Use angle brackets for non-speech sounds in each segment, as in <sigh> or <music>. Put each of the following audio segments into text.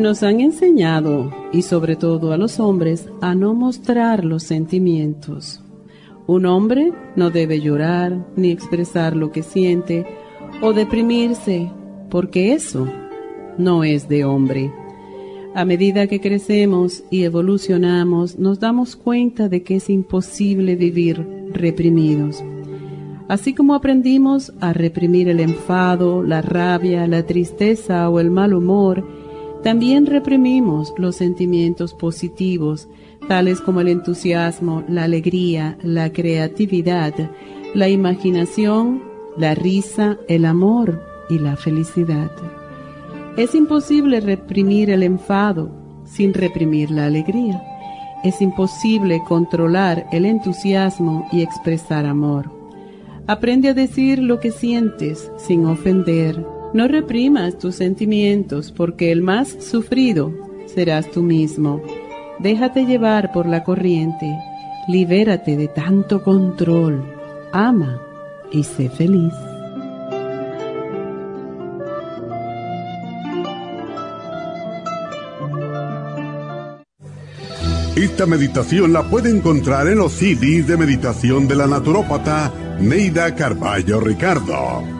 Nos han enseñado, y sobre todo a los hombres, a no mostrar los sentimientos. Un hombre no debe llorar ni expresar lo que siente o deprimirse, porque eso no es de hombre. A medida que crecemos y evolucionamos, nos damos cuenta de que es imposible vivir reprimidos. Así como aprendimos a reprimir el enfado, la rabia, la tristeza o el mal humor, también reprimimos los sentimientos positivos, tales como el entusiasmo, la alegría, la creatividad, la imaginación, la risa, el amor y la felicidad. Es imposible reprimir el enfado sin reprimir la alegría. Es imposible controlar el entusiasmo y expresar amor. Aprende a decir lo que sientes sin ofender no reprimas tus sentimientos porque el más sufrido serás tú mismo. Déjate llevar por la corriente, libérate de tanto control, ama y sé feliz. Esta meditación la puede encontrar en los CDs de meditación de la naturópata Neida Carballo Ricardo.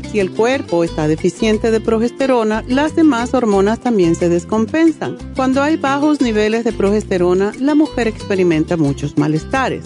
Si el cuerpo está deficiente de progesterona, las demás hormonas también se descompensan. Cuando hay bajos niveles de progesterona, la mujer experimenta muchos malestares.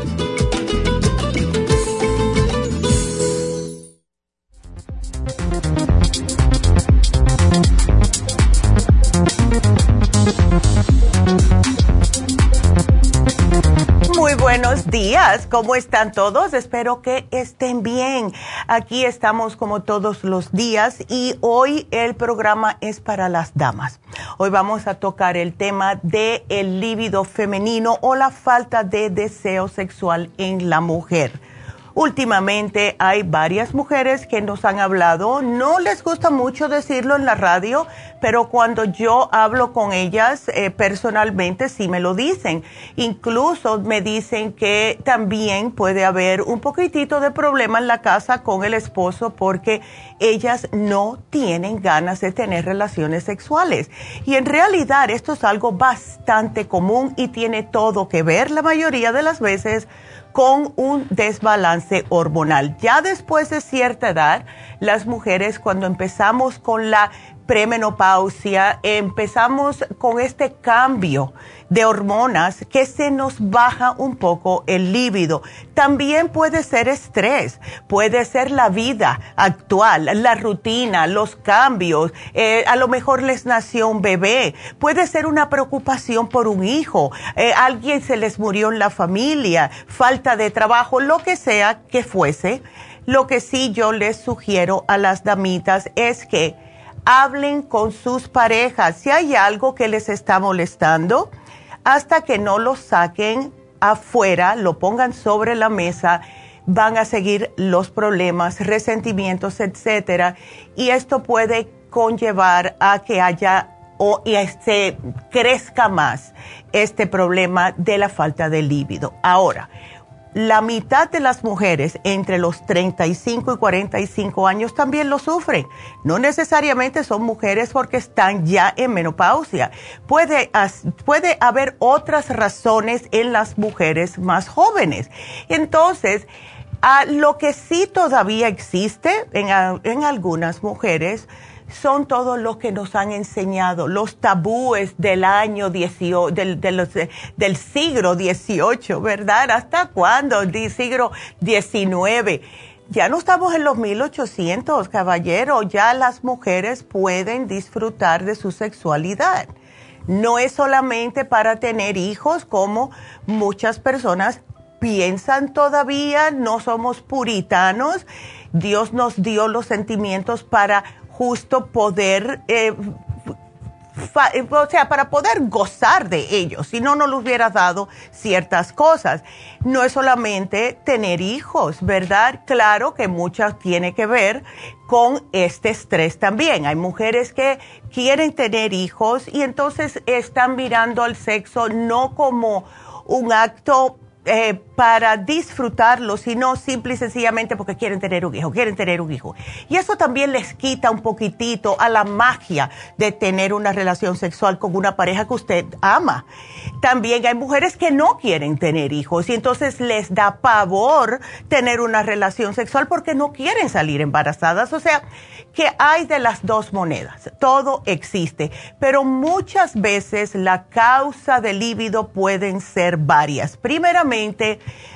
¿Cómo están todos? Espero que estén bien. Aquí estamos como todos los días y hoy el programa es para las damas. Hoy vamos a tocar el tema de el líbido femenino o la falta de deseo sexual en la mujer. Últimamente hay varias mujeres que nos han hablado, no les gusta mucho decirlo en la radio, pero cuando yo hablo con ellas eh, personalmente sí me lo dicen. Incluso me dicen que también puede haber un poquitito de problema en la casa con el esposo porque ellas no tienen ganas de tener relaciones sexuales. Y en realidad esto es algo bastante común y tiene todo que ver la mayoría de las veces con un desbalance hormonal. Ya después de cierta edad, las mujeres cuando empezamos con la premenopausia, empezamos con este cambio de hormonas que se nos baja un poco el líbido. También puede ser estrés, puede ser la vida actual, la rutina, los cambios, eh, a lo mejor les nació un bebé, puede ser una preocupación por un hijo, eh, alguien se les murió en la familia, falta de trabajo, lo que sea que fuese. Lo que sí yo les sugiero a las damitas es que hablen con sus parejas si hay algo que les está molestando, hasta que no lo saquen afuera, lo pongan sobre la mesa, van a seguir los problemas, resentimientos, etcétera, y esto puede conllevar a que haya o y se crezca más este problema de la falta de líbido. Ahora, la mitad de las mujeres entre los 35 y 45 años también lo sufren. No necesariamente son mujeres porque están ya en menopausia. Puede, puede haber otras razones en las mujeres más jóvenes. Entonces, a lo que sí todavía existe en, en algunas mujeres son todos los que nos han enseñado, los tabúes del año 18, del, del siglo XVIII, ¿verdad? ¿Hasta cuándo? Del siglo XIX. Ya no estamos en los 1800, caballero, ya las mujeres pueden disfrutar de su sexualidad. No es solamente para tener hijos como muchas personas piensan todavía, no somos puritanos. Dios nos dio los sentimientos para justo poder, eh, o sea, para poder gozar de ellos, si no, no le hubiera dado ciertas cosas. No es solamente tener hijos, ¿verdad? Claro que muchas tiene que ver con este estrés también. Hay mujeres que quieren tener hijos y entonces están mirando al sexo no como un acto eh, para disfrutarlo, sino simple y sencillamente porque quieren tener un hijo, quieren tener un hijo. Y eso también les quita un poquitito a la magia de tener una relación sexual con una pareja que usted ama. También hay mujeres que no quieren tener hijos y entonces les da pavor tener una relación sexual porque no quieren salir embarazadas. O sea, que hay de las dos monedas. Todo existe, pero muchas veces la causa del líbido pueden ser varias.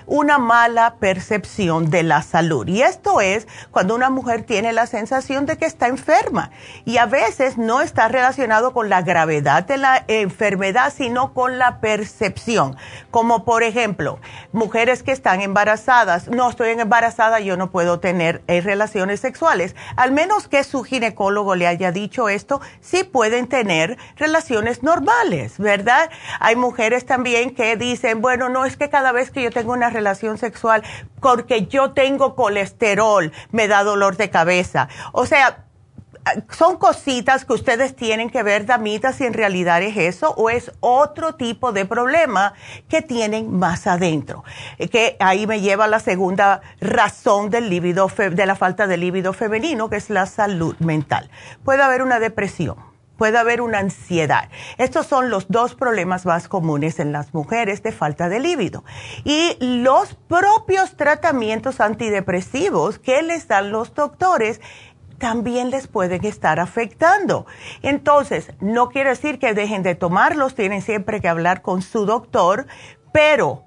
Una mala percepción de la salud. Y esto es cuando una mujer tiene la sensación de que está enferma. Y a veces no está relacionado con la gravedad de la enfermedad, sino con la percepción. Como por ejemplo, mujeres que están embarazadas. No estoy embarazada, yo no puedo tener eh, relaciones sexuales. Al menos que su ginecólogo le haya dicho esto, sí pueden tener relaciones normales, ¿verdad? Hay mujeres también que dicen, bueno, no es que cada vez que yo tengo una relación sexual porque yo tengo colesterol, me da dolor de cabeza. O sea, son cositas que ustedes tienen que ver, damitas, si en realidad es eso o es otro tipo de problema que tienen más adentro. Que ahí me lleva a la segunda razón del líbido, de la falta de líbido femenino, que es la salud mental. Puede haber una depresión puede haber una ansiedad. Estos son los dos problemas más comunes en las mujeres de falta de líbido. Y los propios tratamientos antidepresivos que les dan los doctores también les pueden estar afectando. Entonces, no quiere decir que dejen de tomarlos, tienen siempre que hablar con su doctor, pero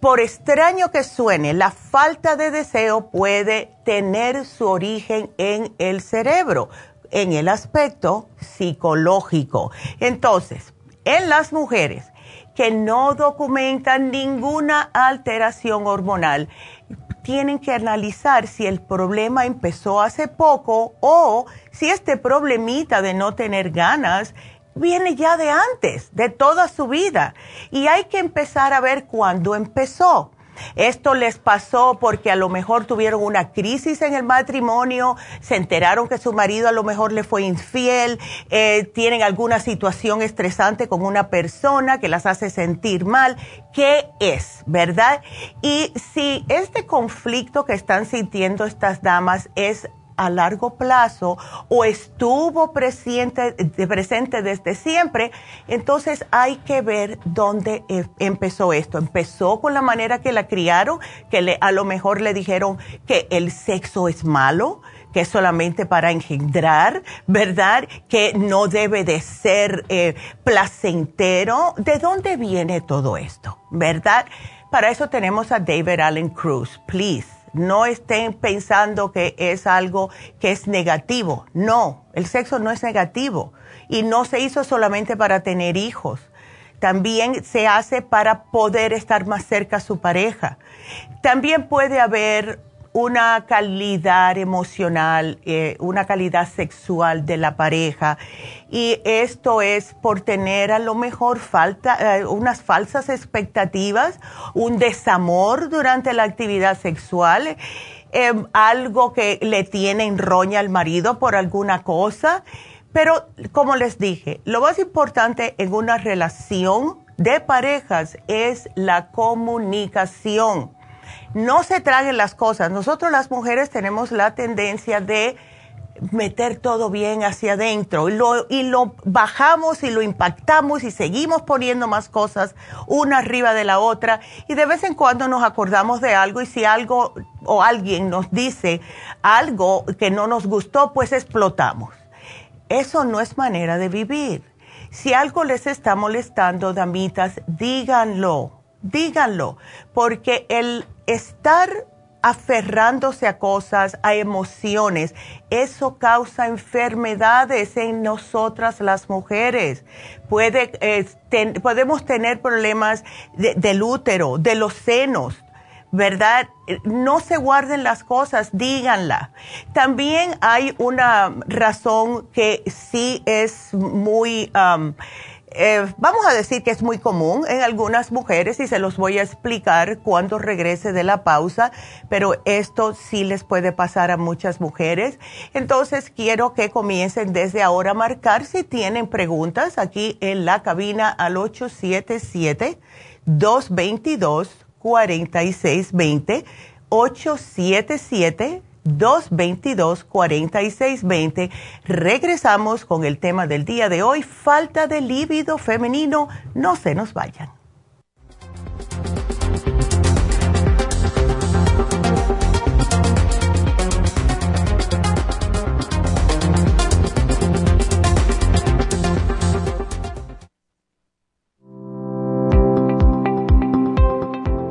por extraño que suene, la falta de deseo puede tener su origen en el cerebro en el aspecto psicológico. Entonces, en las mujeres que no documentan ninguna alteración hormonal, tienen que analizar si el problema empezó hace poco o si este problemita de no tener ganas viene ya de antes, de toda su vida. Y hay que empezar a ver cuándo empezó. Esto les pasó porque a lo mejor tuvieron una crisis en el matrimonio, se enteraron que su marido a lo mejor le fue infiel, eh, tienen alguna situación estresante con una persona que las hace sentir mal. ¿Qué es, verdad? Y si este conflicto que están sintiendo estas damas es a largo plazo o estuvo presente, presente desde siempre, entonces hay que ver dónde e, empezó esto. Empezó con la manera que la criaron, que le, a lo mejor le dijeron que el sexo es malo, que es solamente para engendrar, ¿verdad? Que no debe de ser eh, placentero. ¿De dónde viene todo esto? ¿Verdad? Para eso tenemos a David Allen Cruz. Please, no estén pensando que es algo que es negativo. No, el sexo no es negativo y no se hizo solamente para tener hijos. También se hace para poder estar más cerca a su pareja. También puede haber una calidad emocional, eh, una calidad sexual de la pareja. Y esto es por tener a lo mejor falta, eh, unas falsas expectativas, un desamor durante la actividad sexual, em, algo que le tiene en roña al marido por alguna cosa. Pero como les dije, lo más importante en una relación de parejas es la comunicación no se traguen las cosas. Nosotros las mujeres tenemos la tendencia de meter todo bien hacia adentro y lo, y lo bajamos y lo impactamos y seguimos poniendo más cosas una arriba de la otra y de vez en cuando nos acordamos de algo y si algo o alguien nos dice algo que no nos gustó, pues explotamos. Eso no es manera de vivir. Si algo les está molestando, damitas, díganlo, díganlo, porque el estar aferrándose a cosas, a emociones, eso causa enfermedades en nosotras las mujeres. Puede, podemos tener problemas del útero, de los senos, ¿verdad? No se guarden las cosas, díganla. También hay una razón que sí es muy... eh, vamos a decir que es muy común en algunas mujeres y se los voy a explicar cuando regrese de la pausa, pero esto sí les puede pasar a muchas mujeres. Entonces quiero que comiencen desde ahora a marcar si tienen preguntas aquí en la cabina al 877 222 4620 877 222-4620. Regresamos con el tema del día de hoy, falta de líbido femenino. No se nos vayan.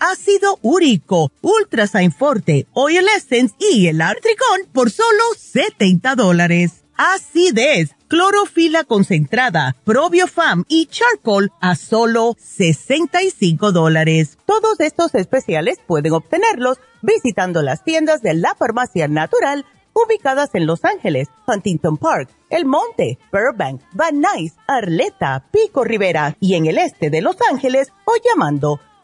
Ácido úrico, Ultrasign Forte, Oil Essence y el Artricón por solo 70 dólares. Acidez clorofila concentrada, probiofam y charcoal a solo 65 dólares. Todos estos especiales pueden obtenerlos visitando las tiendas de la farmacia natural ubicadas en Los Ángeles, Huntington Park, El Monte, Burbank, Van Nuys, Arleta, Pico Rivera y en el este de Los Ángeles o llamando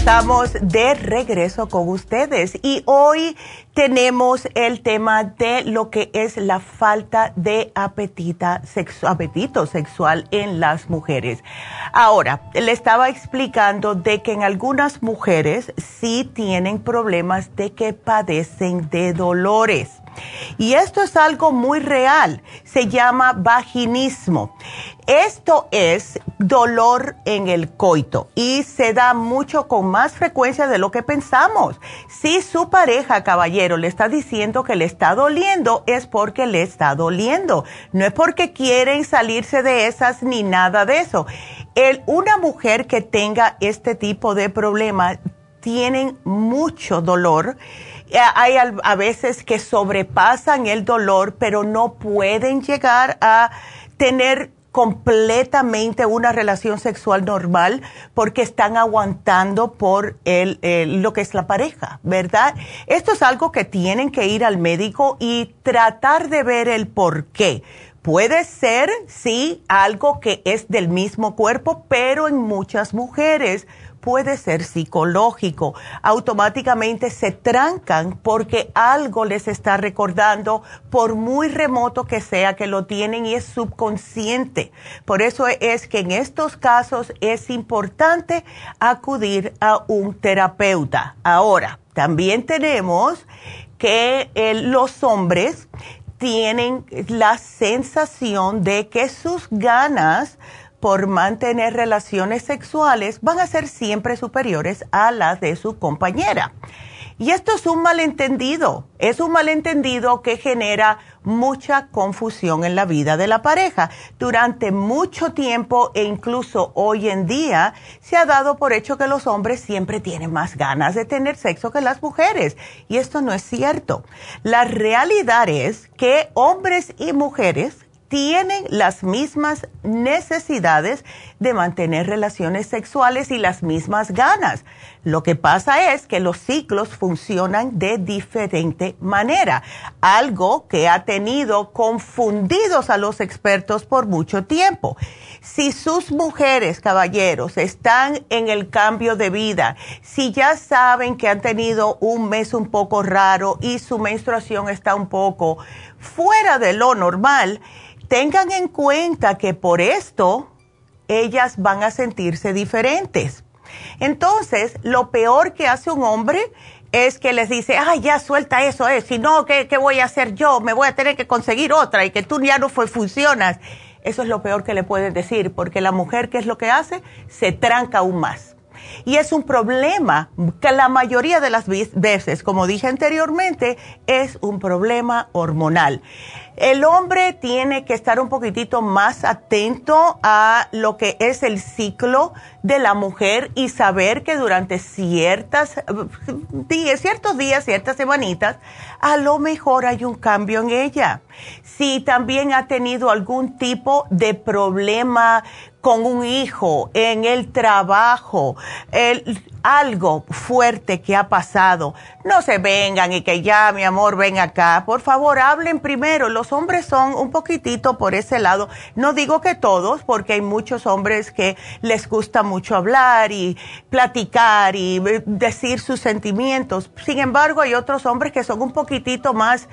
Estamos de regreso con ustedes y hoy tenemos el tema de lo que es la falta de apetita apetito sexual en las mujeres. Ahora, le estaba explicando de que en algunas mujeres sí tienen problemas de que padecen de dolores. Y esto es algo muy real, se llama vaginismo. Esto es dolor en el coito y se da mucho con más frecuencia de lo que pensamos. Si su pareja, caballero, le está diciendo que le está doliendo, es porque le está doliendo. No es porque quieren salirse de esas ni nada de eso. Una mujer que tenga este tipo de problema tienen mucho dolor hay a veces que sobrepasan el dolor, pero no pueden llegar a tener completamente una relación sexual normal porque están aguantando por el, lo que es la pareja, ¿verdad? Esto es algo que tienen que ir al médico y tratar de ver el por qué. Puede ser, sí, algo que es del mismo cuerpo, pero en muchas mujeres puede ser psicológico. Automáticamente se trancan porque algo les está recordando, por muy remoto que sea que lo tienen y es subconsciente. Por eso es que en estos casos es importante acudir a un terapeuta. Ahora, también tenemos que eh, los hombres tienen la sensación de que sus ganas por mantener relaciones sexuales van a ser siempre superiores a las de su compañera. Y esto es un malentendido, es un malentendido que genera mucha confusión en la vida de la pareja. Durante mucho tiempo e incluso hoy en día se ha dado por hecho que los hombres siempre tienen más ganas de tener sexo que las mujeres. Y esto no es cierto. La realidad es que hombres y mujeres tienen las mismas necesidades de mantener relaciones sexuales y las mismas ganas. Lo que pasa es que los ciclos funcionan de diferente manera, algo que ha tenido confundidos a los expertos por mucho tiempo. Si sus mujeres, caballeros, están en el cambio de vida, si ya saben que han tenido un mes un poco raro y su menstruación está un poco fuera de lo normal, tengan en cuenta que por esto ellas van a sentirse diferentes. Entonces, lo peor que hace un hombre es que les dice, ay, ya suelta eso, eh. si no, ¿qué, ¿qué, voy a hacer yo? Me voy a tener que conseguir otra y que tú ya no funcionas. Eso es lo peor que le pueden decir, porque la mujer, ¿qué es lo que hace? Se tranca aún más. Y es un problema que la mayoría de las veces, como dije anteriormente, es un problema hormonal. El hombre tiene que estar un poquitito más atento a lo que es el ciclo de la mujer y saber que durante ciertas ciertos días, ciertas semanitas, a lo mejor hay un cambio en ella. Si también ha tenido algún tipo de problema con un hijo, en el trabajo, algo fuerte que ha pasado, no se vengan y que ya, mi amor, ven acá. Por favor, hablen primero. Los hombres son un poquitito por ese lado. No digo que todos, porque hay muchos hombres que les gusta mucho hablar y platicar y decir sus sentimientos. Sin embargo, hay otros hombres que son un poquitito más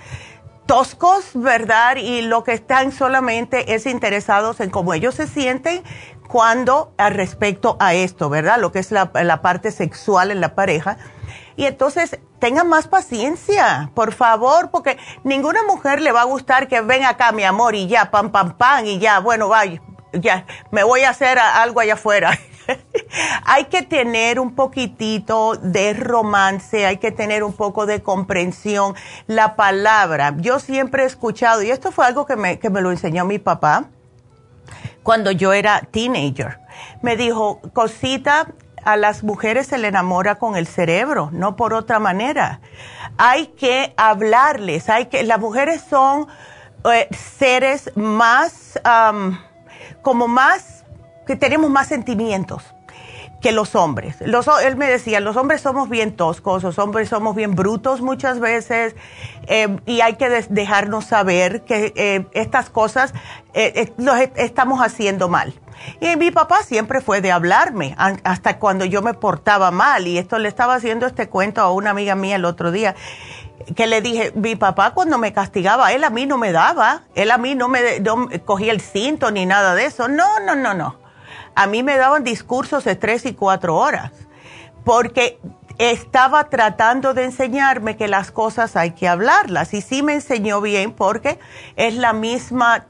toscos, ¿verdad? Y lo que están solamente es interesados en cómo ellos se sienten cuando al respecto a esto, ¿verdad? Lo que es la, la parte sexual en la pareja. Y entonces tengan más paciencia, por favor, porque ninguna mujer le va a gustar que ven acá, mi amor, y ya, pam, pam, pam, y ya, bueno, vaya, ya, me voy a hacer algo allá afuera. <laughs> hay que tener un poquitito de romance, hay que tener un poco de comprensión. La palabra, yo siempre he escuchado, y esto fue algo que me, que me lo enseñó mi papá cuando yo era teenager. Me dijo, cosita, a las mujeres se le enamora con el cerebro, no por otra manera. Hay que hablarles, hay que, las mujeres son eh, seres más, como más, que tenemos más sentimientos que los hombres. Los, él me decía, los hombres somos bien toscos, los hombres somos bien brutos muchas veces eh, y hay que dejarnos saber que eh, estas cosas eh, los estamos haciendo mal. Y mi papá siempre fue de hablarme hasta cuando yo me portaba mal y esto le estaba haciendo este cuento a una amiga mía el otro día que le dije, mi papá cuando me castigaba, él a mí no me daba, él a mí no me no cogía el cinto ni nada de eso. No, no, no, no a mí me daban discursos de tres y cuatro horas, porque estaba tratando de enseñarme que las cosas hay que hablarlas. Y sí me enseñó bien porque es la misma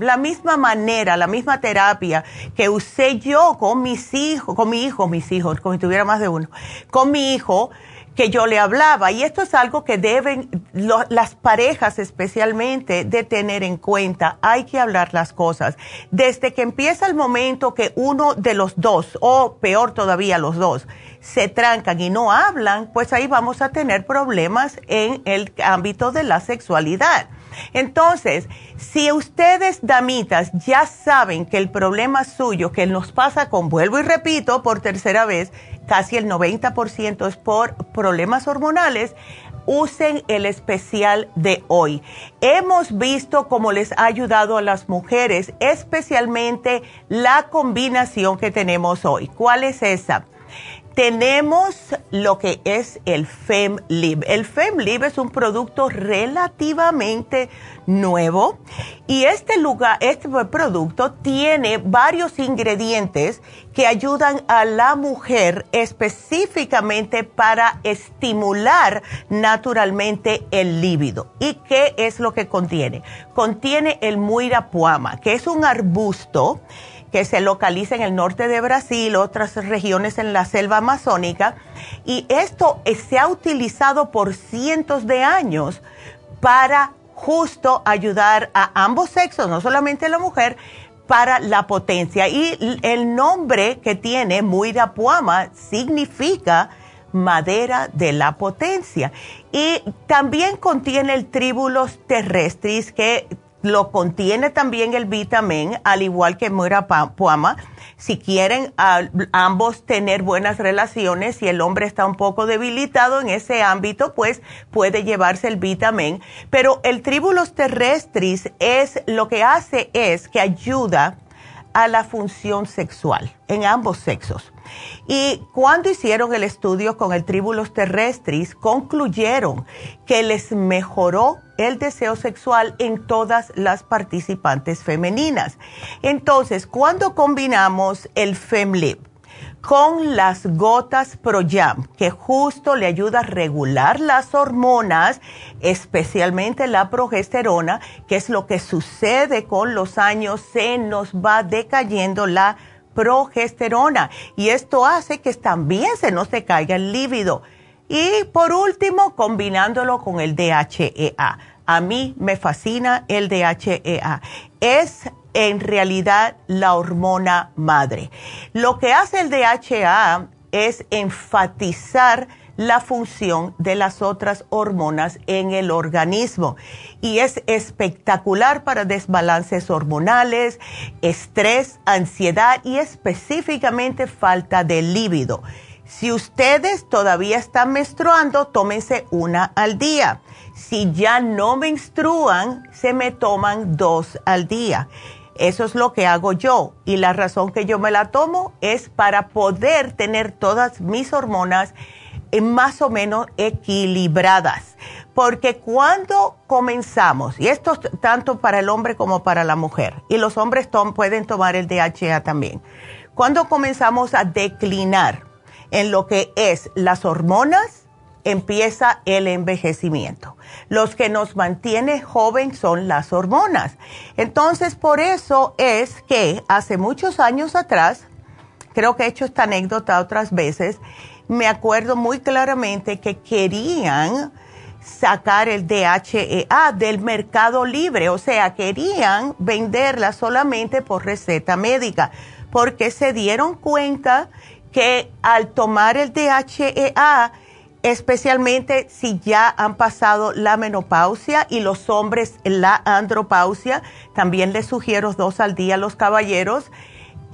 la misma manera, la misma terapia que usé yo con mis hijos, con mi hijo, mis hijos, como si tuviera más de uno, con mi hijo que yo le hablaba. Y esto es algo que deben las parejas especialmente de tener en cuenta. Hay que hablar las cosas. Desde que empieza el momento que uno de los dos, o peor todavía los dos, se trancan y no hablan, pues ahí vamos a tener problemas en el ámbito de la sexualidad. Entonces, si ustedes, damitas, ya saben que el problema suyo, que nos pasa con, vuelvo y repito por tercera vez, casi el 90% es por problemas hormonales, usen el especial de hoy. Hemos visto cómo les ha ayudado a las mujeres, especialmente la combinación que tenemos hoy. ¿Cuál es esa? Tenemos lo que es el FemLib. El FemLib es un producto relativamente nuevo y este lugar, este producto tiene varios ingredientes que ayudan a la mujer específicamente para estimular naturalmente el líbido. ¿Y qué es lo que contiene? Contiene el muirapuama, que es un arbusto que se localiza en el norte de Brasil, otras regiones en la selva amazónica, y esto se ha utilizado por cientos de años para justo ayudar a ambos sexos, no solamente a la mujer, para la potencia. Y el nombre que tiene, Muirapuama, significa madera de la potencia. Y también contiene el tríbulos terrestris, que lo contiene también el vitamin, al igual que Muira Puama. Si quieren ambos tener buenas relaciones y el hombre está un poco debilitado en ese ámbito, pues puede llevarse el vitamin. Pero el tribulus terrestris es lo que hace es que ayuda a la función sexual en ambos sexos. Y cuando hicieron el estudio con el tribulus terrestris, concluyeron que les mejoró el deseo sexual en todas las participantes femeninas. Entonces, cuando combinamos el FemLib con las gotas ProYam, que justo le ayuda a regular las hormonas, especialmente la progesterona, que es lo que sucede con los años, se nos va decayendo la progesterona y esto hace que también se nos decaiga el líbido. Y por último, combinándolo con el DHEA. A mí me fascina el DHEA. Es en realidad la hormona madre. Lo que hace el DHEA es enfatizar la función de las otras hormonas en el organismo. Y es espectacular para desbalances hormonales, estrés, ansiedad y específicamente falta de líbido. Si ustedes todavía están menstruando, tómense una al día. Si ya no menstruan, se me toman dos al día. Eso es lo que hago yo y la razón que yo me la tomo es para poder tener todas mis hormonas más o menos equilibradas. Porque cuando comenzamos, y esto es tanto para el hombre como para la mujer, y los hombres pueden tomar el DHA también, cuando comenzamos a declinar en lo que es las hormonas, empieza el envejecimiento. Los que nos mantiene joven son las hormonas. Entonces, por eso es que hace muchos años atrás, creo que he hecho esta anécdota otras veces, me acuerdo muy claramente que querían sacar el DHEA del mercado libre, o sea, querían venderla solamente por receta médica, porque se dieron cuenta que al tomar el DHEA especialmente si ya han pasado la menopausia y los hombres la andropausia. También les sugiero dos al día a los caballeros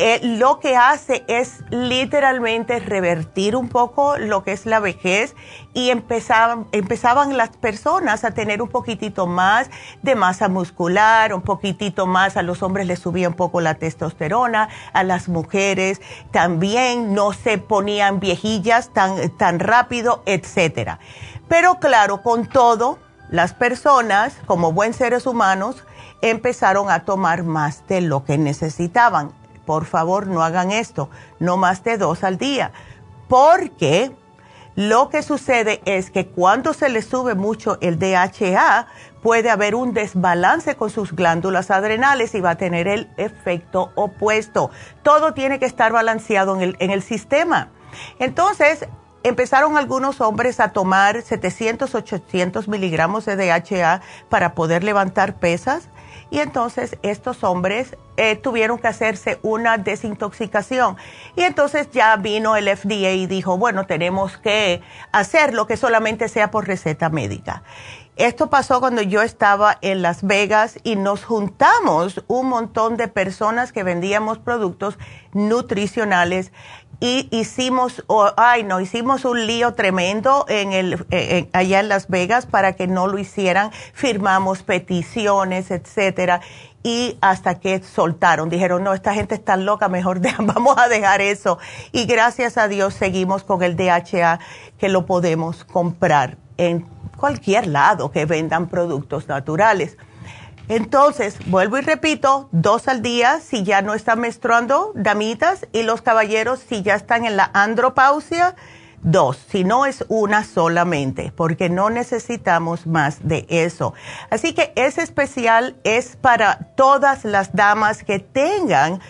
eh, lo que hace es literalmente revertir un poco lo que es la vejez y empezaban, empezaban las personas a tener un poquitito más de masa muscular, un poquitito más, a los hombres les subía un poco la testosterona, a las mujeres también no se ponían viejillas tan, tan rápido, etcétera. Pero claro, con todo, las personas, como buen seres humanos, empezaron a tomar más de lo que necesitaban por favor no hagan esto, no más de dos al día, porque lo que sucede es que cuando se le sube mucho el DHA, puede haber un desbalance con sus glándulas adrenales y va a tener el efecto opuesto. Todo tiene que estar balanceado en el, en el sistema. Entonces, empezaron algunos hombres a tomar 700, 800 miligramos de DHA para poder levantar pesas y entonces estos hombres eh, tuvieron que hacerse una desintoxicación. Y entonces ya vino el FDA y dijo, bueno, tenemos que hacer lo que solamente sea por receta médica. Esto pasó cuando yo estaba en Las Vegas y nos juntamos un montón de personas que vendíamos productos nutricionales y hicimos, ay no, hicimos un lío tremendo en el, allá en Las Vegas para que no lo hicieran, firmamos peticiones, etcétera, y hasta que soltaron, dijeron, no, esta gente está loca, mejor <laughs> vamos a dejar eso. Y gracias a Dios seguimos con el DHA que lo podemos comprar en cualquier lado que vendan productos naturales. Entonces, vuelvo y repito, dos al día si ya no están menstruando, damitas, y los caballeros si ya están en la andropausia, dos, si no es una solamente, porque no necesitamos más de eso. Así que ese especial es para todas las damas que tengan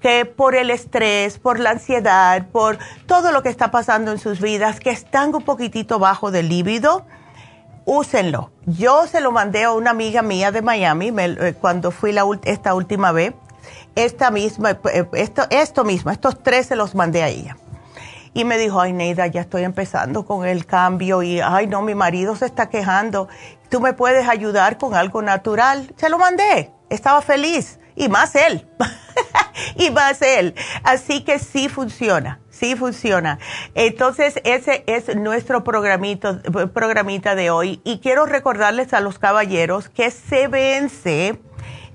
que por el estrés, por la ansiedad, por todo lo que está pasando en sus vidas, que están un poquitito bajo del líbido, úsenlo. Yo se lo mandé a una amiga mía de Miami eh, cuando fui esta última vez. Esta misma, eh, esto, esto mismo, estos tres se los mandé a ella. Y me dijo, ay Neida, ya estoy empezando con el cambio y, ay no, mi marido se está quejando. ¿Tú me puedes ayudar con algo natural? Se lo mandé. Estaba feliz. Y más él. <laughs> y más él. Así que sí funciona Sí funciona. Entonces, ese es nuestro programito, programita de hoy. Y quiero recordarles a los caballeros que se vence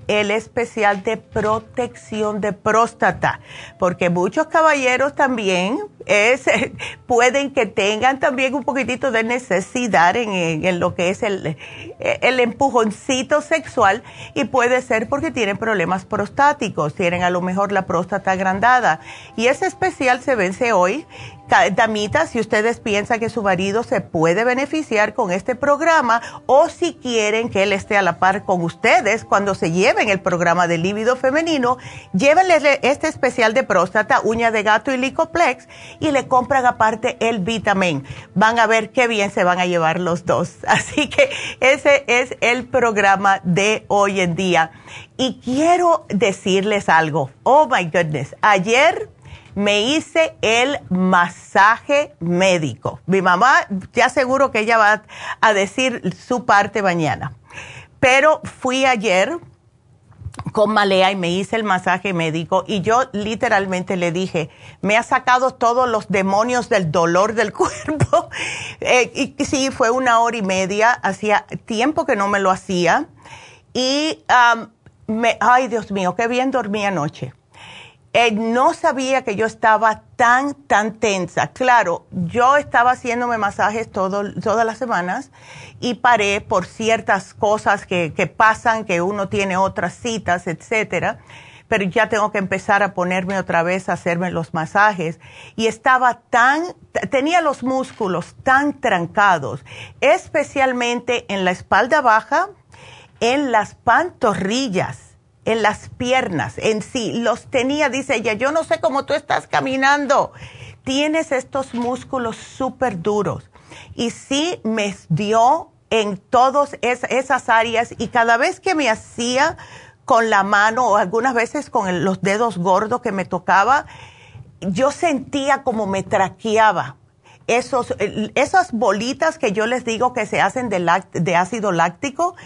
el especial de protección de próstata, porque muchos caballeros también <laughs> pueden que tengan también un poquitito de necesidad en, lo que es el, el, empujoncito sexual y puede ser porque tienen problemas prostáticos, tienen a lo mejor la próstata agrandada. Y ese especial se vence hoy Damitas, si ustedes piensan que su marido se puede beneficiar con este programa o si quieren que él esté a la par con ustedes cuando se lleven el programa de líbido femenino, llévenle este especial de próstata, uña de gato y licoplex y le compran aparte el vitamin. Van a ver qué bien se van a llevar los dos. <laughs> Así que ese es el programa de hoy en día. Y quiero decirles algo. Oh my goodness. Ayer me hice el masaje médico. Mi mamá, ya seguro que ella va a decir su parte mañana. Pero fui ayer con Malea y me hice el masaje médico y yo literalmente le dije, me ha sacado todos los demonios del dolor del <laughs> cuerpo. Eh, y sí, fue una hora y media, hacía tiempo que no me lo hacía. Y, me, ay Dios mío, qué bien dormí anoche no sabía que yo estaba tan, tan tensa. Claro, yo estaba haciéndome masajes todas las semanas y paré por ciertas cosas que, que pasan, que uno tiene otras citas, etcétera. Pero ya tengo que empezar a ponerme otra vez a hacerme los masajes. Y estaba tan, tenía los músculos tan trancados, especialmente en la espalda baja, en las pantorrillas en las piernas, en sí. Los tenía, dice ella, yo no sé cómo tú estás caminando. Tienes estos músculos súper duros. Y sí me dio en todas esas áreas y cada vez que me hacía con la mano o algunas veces con los dedos gordos que me tocaba, yo sentía como me traqueaba esos, esas bolitas que yo les digo que se hacen de, de ácido láctico,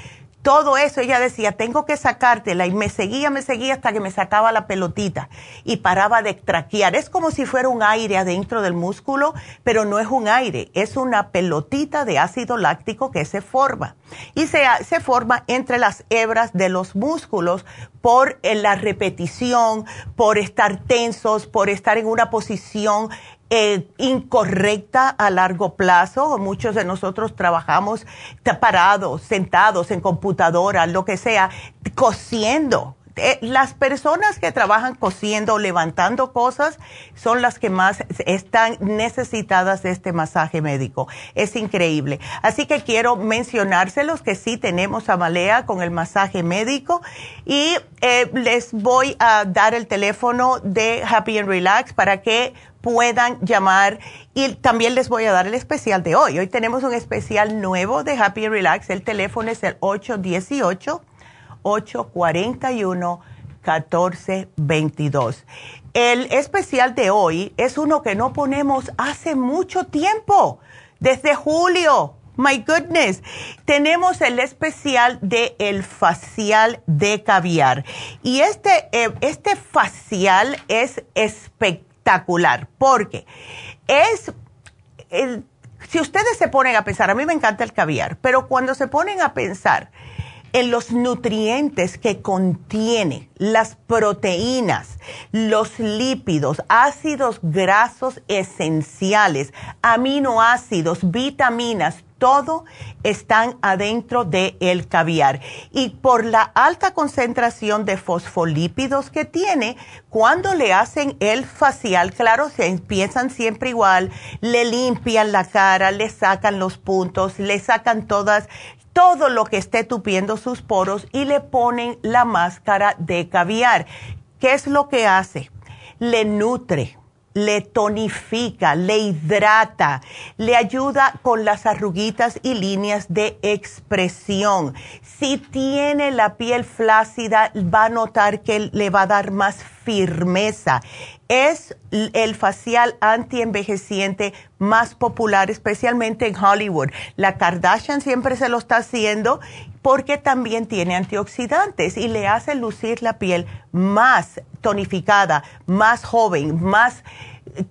todo eso, ella decía, tengo que sacártela y me seguía, me seguía hasta que me sacaba la pelotita y paraba de traquear. Es como si fuera un aire adentro del músculo, pero no es un aire, es una pelotita de ácido láctico que se forma y se, se forma entre las hebras de los músculos por eh, la repetición, por estar tensos, por estar en una posición eh, incorrecta a largo plazo. Muchos de nosotros trabajamos parados, sentados en computadora, lo que sea, cosiendo. Eh, las personas que trabajan cosiendo, levantando cosas, son las que más están necesitadas de este masaje médico. Es increíble. Así que quiero mencionárselos que sí tenemos a Malea con el masaje médico y eh, les voy a dar el teléfono de Happy and Relax para que puedan llamar y también les voy a dar el especial de hoy. Hoy tenemos un especial nuevo de Happy Relax. El teléfono es el 818-841-1422. El especial de hoy es uno que no ponemos hace mucho tiempo, desde julio. My goodness, tenemos el especial de el facial de caviar. Y este, eh, este facial es espectacular espectacular, porque es, si ustedes se ponen a pensar, a mí me encanta el caviar, pero cuando se ponen a pensar en los nutrientes que contiene, las proteínas, los lípidos, ácidos grasos esenciales, aminoácidos, vitaminas, todo están adentro del el caviar. Y por la alta concentración de fosfolípidos que tiene, cuando le hacen el facial, claro, se empiezan siempre igual, le limpian la cara, le sacan los puntos, le sacan todas todo lo que esté tupiendo sus poros y le ponen la máscara de caviar. ¿Qué es lo que hace? Le nutre le tonifica, le hidrata, le ayuda con las arruguitas y líneas de expresión. Si tiene la piel flácida, va a notar que le va a dar más firmeza. Es el facial anti-envejeciente más popular, especialmente en Hollywood. La Kardashian siempre se lo está haciendo porque también tiene antioxidantes y le hace lucir la piel más tonificada, más joven, más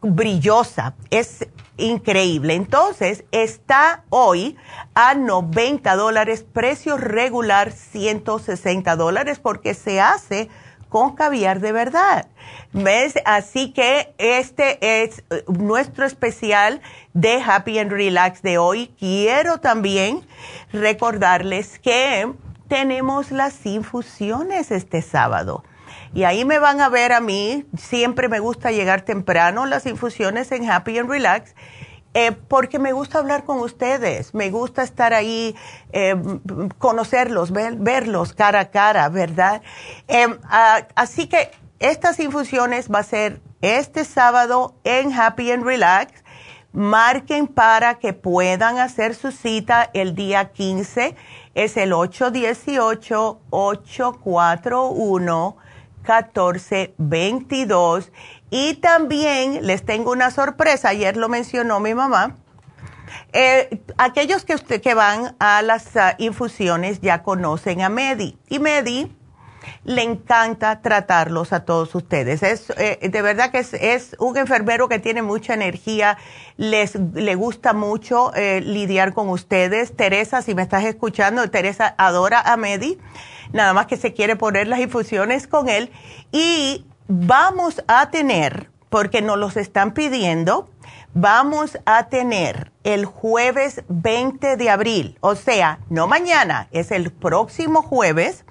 brillosa. Es increíble. Entonces, está hoy a 90 dólares, precio regular 160 dólares porque se hace con caviar de verdad. ¿Ves? Así que este es eh, nuestro especial de Happy and Relax de hoy. Quiero también recordarles que tenemos las infusiones este sábado. Y ahí me van a ver a mí, siempre me gusta llegar temprano, las infusiones en Happy and Relax. Eh, porque me gusta hablar con ustedes, me gusta estar ahí, eh, conocerlos, verlos cara a cara, ¿verdad? Em, así que estas infusiones va a ser este sábado en Happy and Relax. Marquen para que puedan hacer su cita el día 15. Es el 818-841-1422. Y también les tengo una sorpresa. Ayer lo mencionó mi mamá. Eh, aquellos que, usted, que van a las ah, infusiones ya conocen a Medi. Y Medi le encanta tratarlos a todos ustedes. Es eh, de verdad que es, un enfermero que tiene mucha energía, les le gusta mucho eh, lidiar con ustedes. Teresa, si me estás escuchando, Teresa adora a Medi, nada más que se quiere poner las infusiones con él. Y vamos a tener, porque nos los están pidiendo, vamos a tener el jueves 20 de abril, o sea, no mañana, es el próximo jueves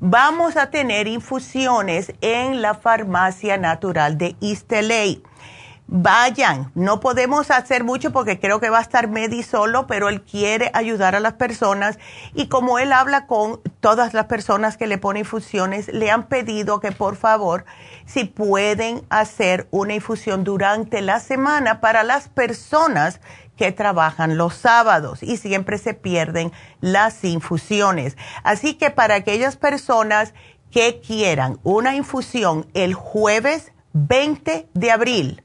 vamos a tener infusiones en la farmacia natural de East Vayan, no podemos hacer mucho porque creo que va a estar Medi solo, pero él quiere ayudar a las personas y como él habla con todas las personas que le ponen infusiones, le han pedido que por favor, si pueden hacer una infusión durante la semana para las personas que trabajan los sábados y siempre se pierden las infusiones. Así que para aquellas personas que quieran una infusión el jueves 20 de abril,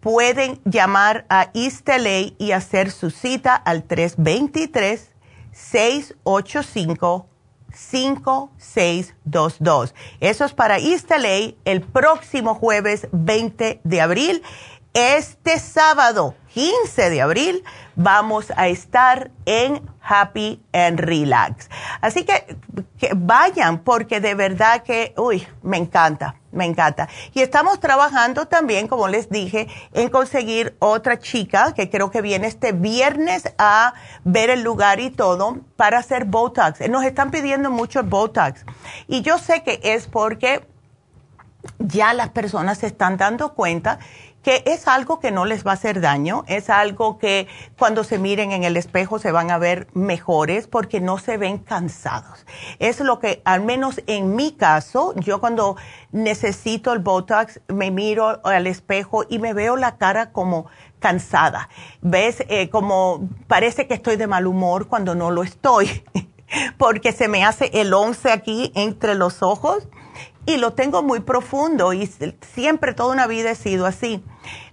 pueden llamar a LA y hacer su cita al 323-685-5622. Eso es para LA el próximo jueves 20 de abril. Este sábado 15 de abril vamos a estar en Happy and Relax. Así que, vayan porque de verdad que, uy, me encanta, me encanta. Y estamos trabajando también, como les dije, en conseguir otra chica que creo que viene este viernes a ver el lugar y todo para hacer Botox. Nos están pidiendo mucho el Botox. Y yo sé que es porque ya las personas se están dando cuenta que es algo que no les va a hacer daño, es algo que cuando se miren en el espejo se van a ver mejores porque no se ven cansados. Es lo que, al menos en mi caso, yo cuando necesito el Botox me miro al espejo y me veo la cara como cansada. ¿Ves? Eh, como parece que estoy de mal humor cuando no lo estoy. <laughs> porque se me hace el once aquí entre los ojos y lo tengo muy profundo y siempre toda una vida he sido así.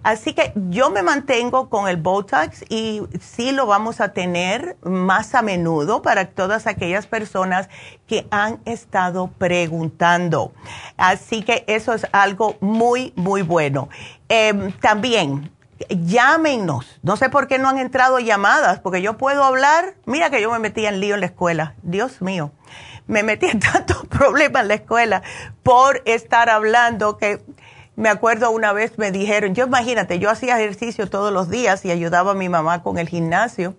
Así que yo me mantengo con el Botox y sí lo vamos a tener más a menudo para todas aquellas personas que han estado preguntando. Así que eso es algo muy, muy bueno. Em, también llámenos. No sé por qué no han entrado llamadas, porque yo puedo hablar. Mira que yo me metí en lío en la escuela. Dios mío me metí en <laughs> tantos problemas en la escuela por estar hablando que me acuerdo una vez me dijeron, yo imagínate, yo hacía ejercicio todos los días y ayudaba a mi mamá con el gimnasio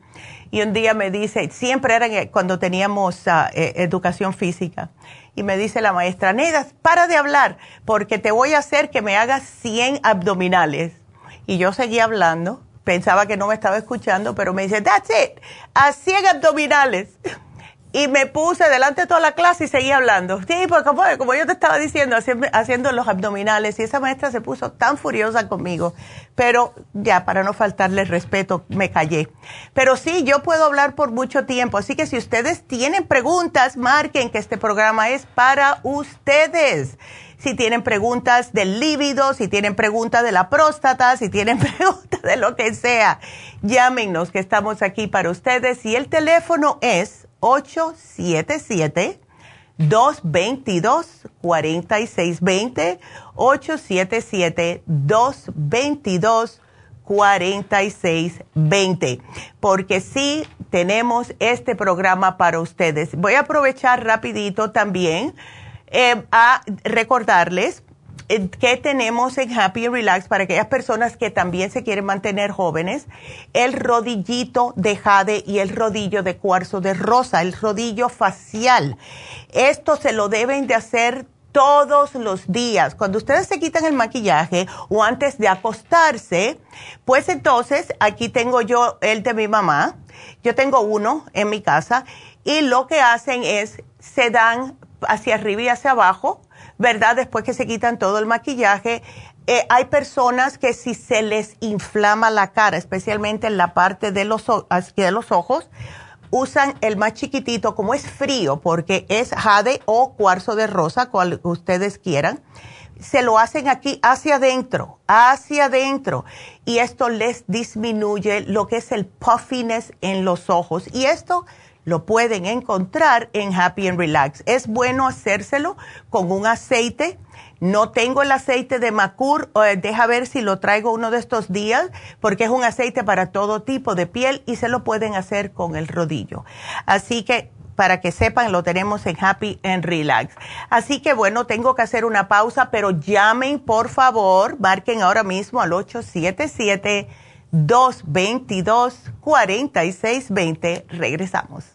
y un día me dice, siempre era cuando teníamos eh, educación física y me dice la maestra, Nedas, para de hablar porque te voy a hacer que me hagas 100 abdominales. Y yo seguía hablando, pensaba que no me estaba escuchando, pero me dice, that's it, a 100 abdominales y me puse delante de toda la clase y seguía hablando. Sí, pues como, como yo te estaba diciendo, haciendo, los abdominales, y esa maestra se puso tan furiosa conmigo, pero ya, para no faltarle respeto, me callé. Pero sí, yo puedo hablar por mucho tiempo, así que si ustedes tienen preguntas, marquen que este programa es para ustedes. Si tienen preguntas del líbido, si tienen preguntas de la próstata, si tienen <laughs> preguntas de lo que sea, llámenos que estamos aquí para ustedes y el teléfono es 877-222-4620, 877-222-4620, porque sí tenemos este programa para ustedes. Voy a aprovechar rapidito también eh, a recordarles eh, que tenemos en Happy Relax para aquellas personas que también se quieren mantener jóvenes, el rodillito de jade y el rodillo de cuarzo de rosa, el rodillo facial. Esto se lo deben de hacer todos los días. Cuando ustedes se quitan el maquillaje o antes de acostarse, pues entonces aquí tengo yo el de mi mamá. Yo tengo uno en mi casa y lo que hacen es se dan hacia arriba y hacia abajo ¿verdad? Después que se quitan todo el maquillaje. Eh, hay personas que si se les inflama la cara, especialmente en la parte de los, de los ojos, usan el más chiquitito como es frío, porque es jade o cuarzo de rosa, cual ustedes quieran. Se lo hacen aquí hacia adentro, hacia adentro. Y esto les disminuye lo que es el puffiness en los ojos. Y esto lo pueden encontrar en Happy and Relax. Es bueno hacérselo con un aceite. No tengo el aceite de Macur, eh, deja ver si lo traigo uno de estos días, porque es un aceite para todo tipo de piel y se lo pueden hacer con el rodillo. Así que para que sepan, lo tenemos en Happy and Relax. Así que bueno, tengo que hacer una pausa, pero llamen por favor, marquen ahora mismo al 877 222 4620. Regresamos.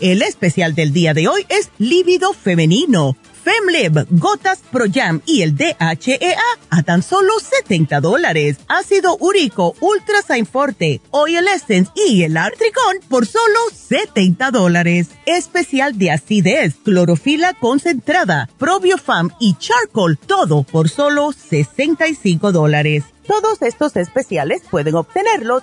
El especial del día de hoy es lívido femenino Femlib, Gotas Pro Jam y el DHEA a tan solo 70 dólares. Ácido úrico Ultra Forte, Oil Essence y el Artricón por solo 70 dólares. Especial de acidez, clorofila concentrada, probiofam y charcoal, todo por solo 65 dólares. Todos estos especiales pueden obtenerlos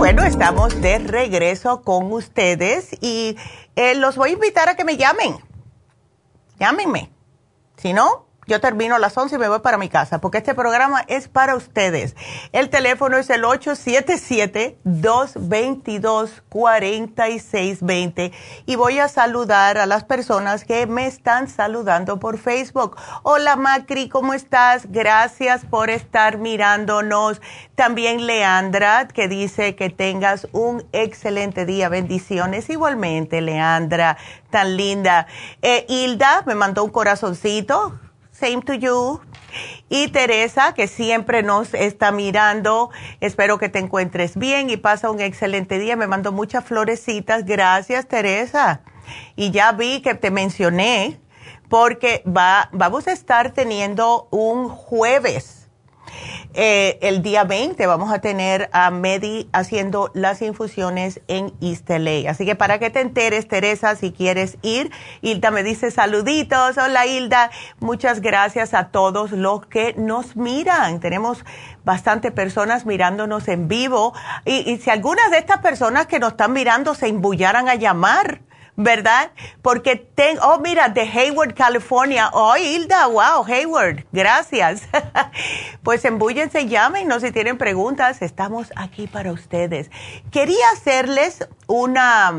Bueno, estamos de regreso con ustedes y eh, los voy a invitar a que me llamen. Llámenme. Si no, yo termino a las 11 y me voy para mi casa, porque este programa es para ustedes. El teléfono es el 877-222-4620 y voy a saludar a las personas que me están saludando por Facebook. Hola Macri, ¿cómo estás? Gracias por estar mirándonos. También Leandra, que dice que tengas un excelente día. Bendiciones igualmente, Leandra, tan linda. Eh, Hilda me mandó un corazoncito Same to you. Y Teresa, que siempre nos está mirando, espero que te encuentres bien y pasa un excelente día. Me mandó muchas florecitas. Gracias, Teresa. Y ya vi que te mencioné porque va, vamos a estar teniendo un jueves eh, el día 20 vamos a tener a Medi haciendo las infusiones en East Así que para que te enteres, Teresa, si quieres ir, Hilda me dice saluditos. Hola Hilda, muchas gracias a todos los que nos miran. Tenemos bastante personas mirándonos en vivo. Y, y si algunas de estas personas que nos están mirando se embullaran a llamar, ¿verdad? Porque tengo, oh, mira, de Hayward, California. Oh, Hilda, wow, Hayward, gracias. <laughs> pues embúyense, llámenos si tienen preguntas, estamos aquí para ustedes. Quería hacerles una,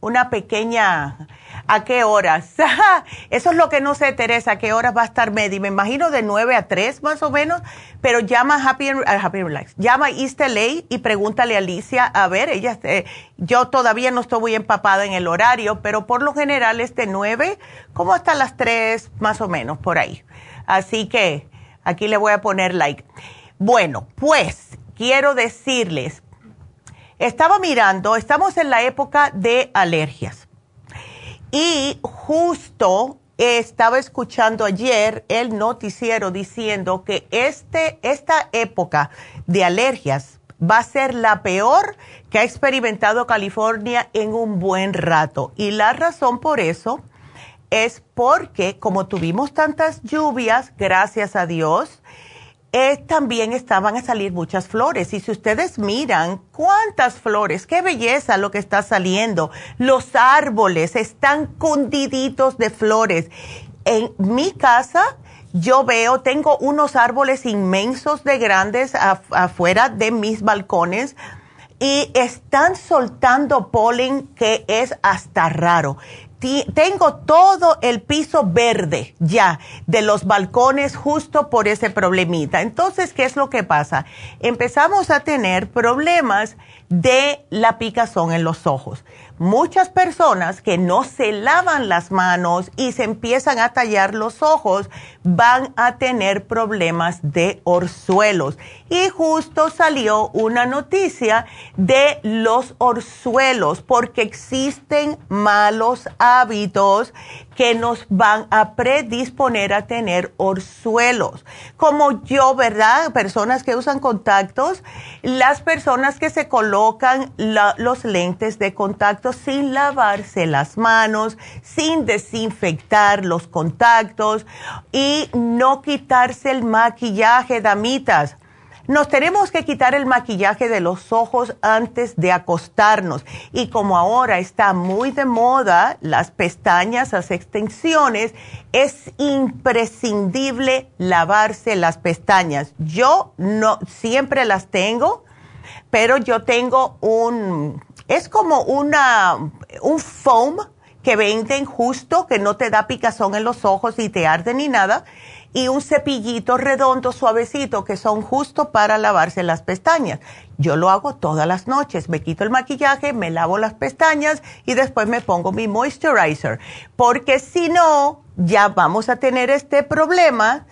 una pequeña ¿A qué horas? <laughs> Eso es lo que no sé, Teresa, ¿a qué horas va a estar Medi? Me imagino de 9 a 3 más o menos, pero llama a Happy, Happy Relax, llama a East LA y pregúntale a Alicia, a ver, ella, eh, yo todavía no estoy muy empapada en el horario, pero por lo general es de 9 como hasta las 3 más o menos, por ahí. Así que aquí le voy a poner like. Bueno, pues quiero decirles, estaba mirando, estamos en la época de alergias y justo estaba escuchando ayer el noticiero diciendo que este, esta época de alergias va a ser la peor que ha experimentado California en un buen rato. Y la razón por eso es porque como tuvimos tantas lluvias, gracias a Dios, también estaban a salir muchas flores. Y si ustedes miran cuántas flores, qué belleza lo que está saliendo. Los árboles están cundiditos de flores. En mi casa yo veo, tengo unos árboles inmensos de grandes afuera de mis balcones y están soltando polen que es hasta raro tengo todo el piso verde ya de los balcones justo por ese problemita. Entonces, ¿qué es lo que pasa? Empezamos a tener problemas de la picazón en los ojos. muchas personas que no se lavan las manos y se empiezan a tallar los ojos van a tener problemas de orzuelos. Y justo salió una noticia de los orzuelos porque existen malos hábitos que nos van a predisponer a tener orzuelos. Como yo, ¿verdad? Personas que usan contactos, las personas que se colocan los lentes de contacto sin lavarse las manos, sin desinfectar los contactos y no quitarse el maquillaje, damitas. Nos tenemos que quitar el maquillaje de los ojos antes de acostarnos. Y como ahora está muy de moda las pestañas, las extensiones, es imprescindible lavarse las pestañas. Yo no siempre las tengo, pero yo tengo un es como una un foam que venden justo que no te da picazón en los ojos y te arde ni nada y un cepillito redondo suavecito que son justo para lavarse las pestañas. Yo lo hago todas las noches, me quito el maquillaje, me lavo las pestañas y después me pongo mi moisturizer, porque si no, ya vamos a tener este problema.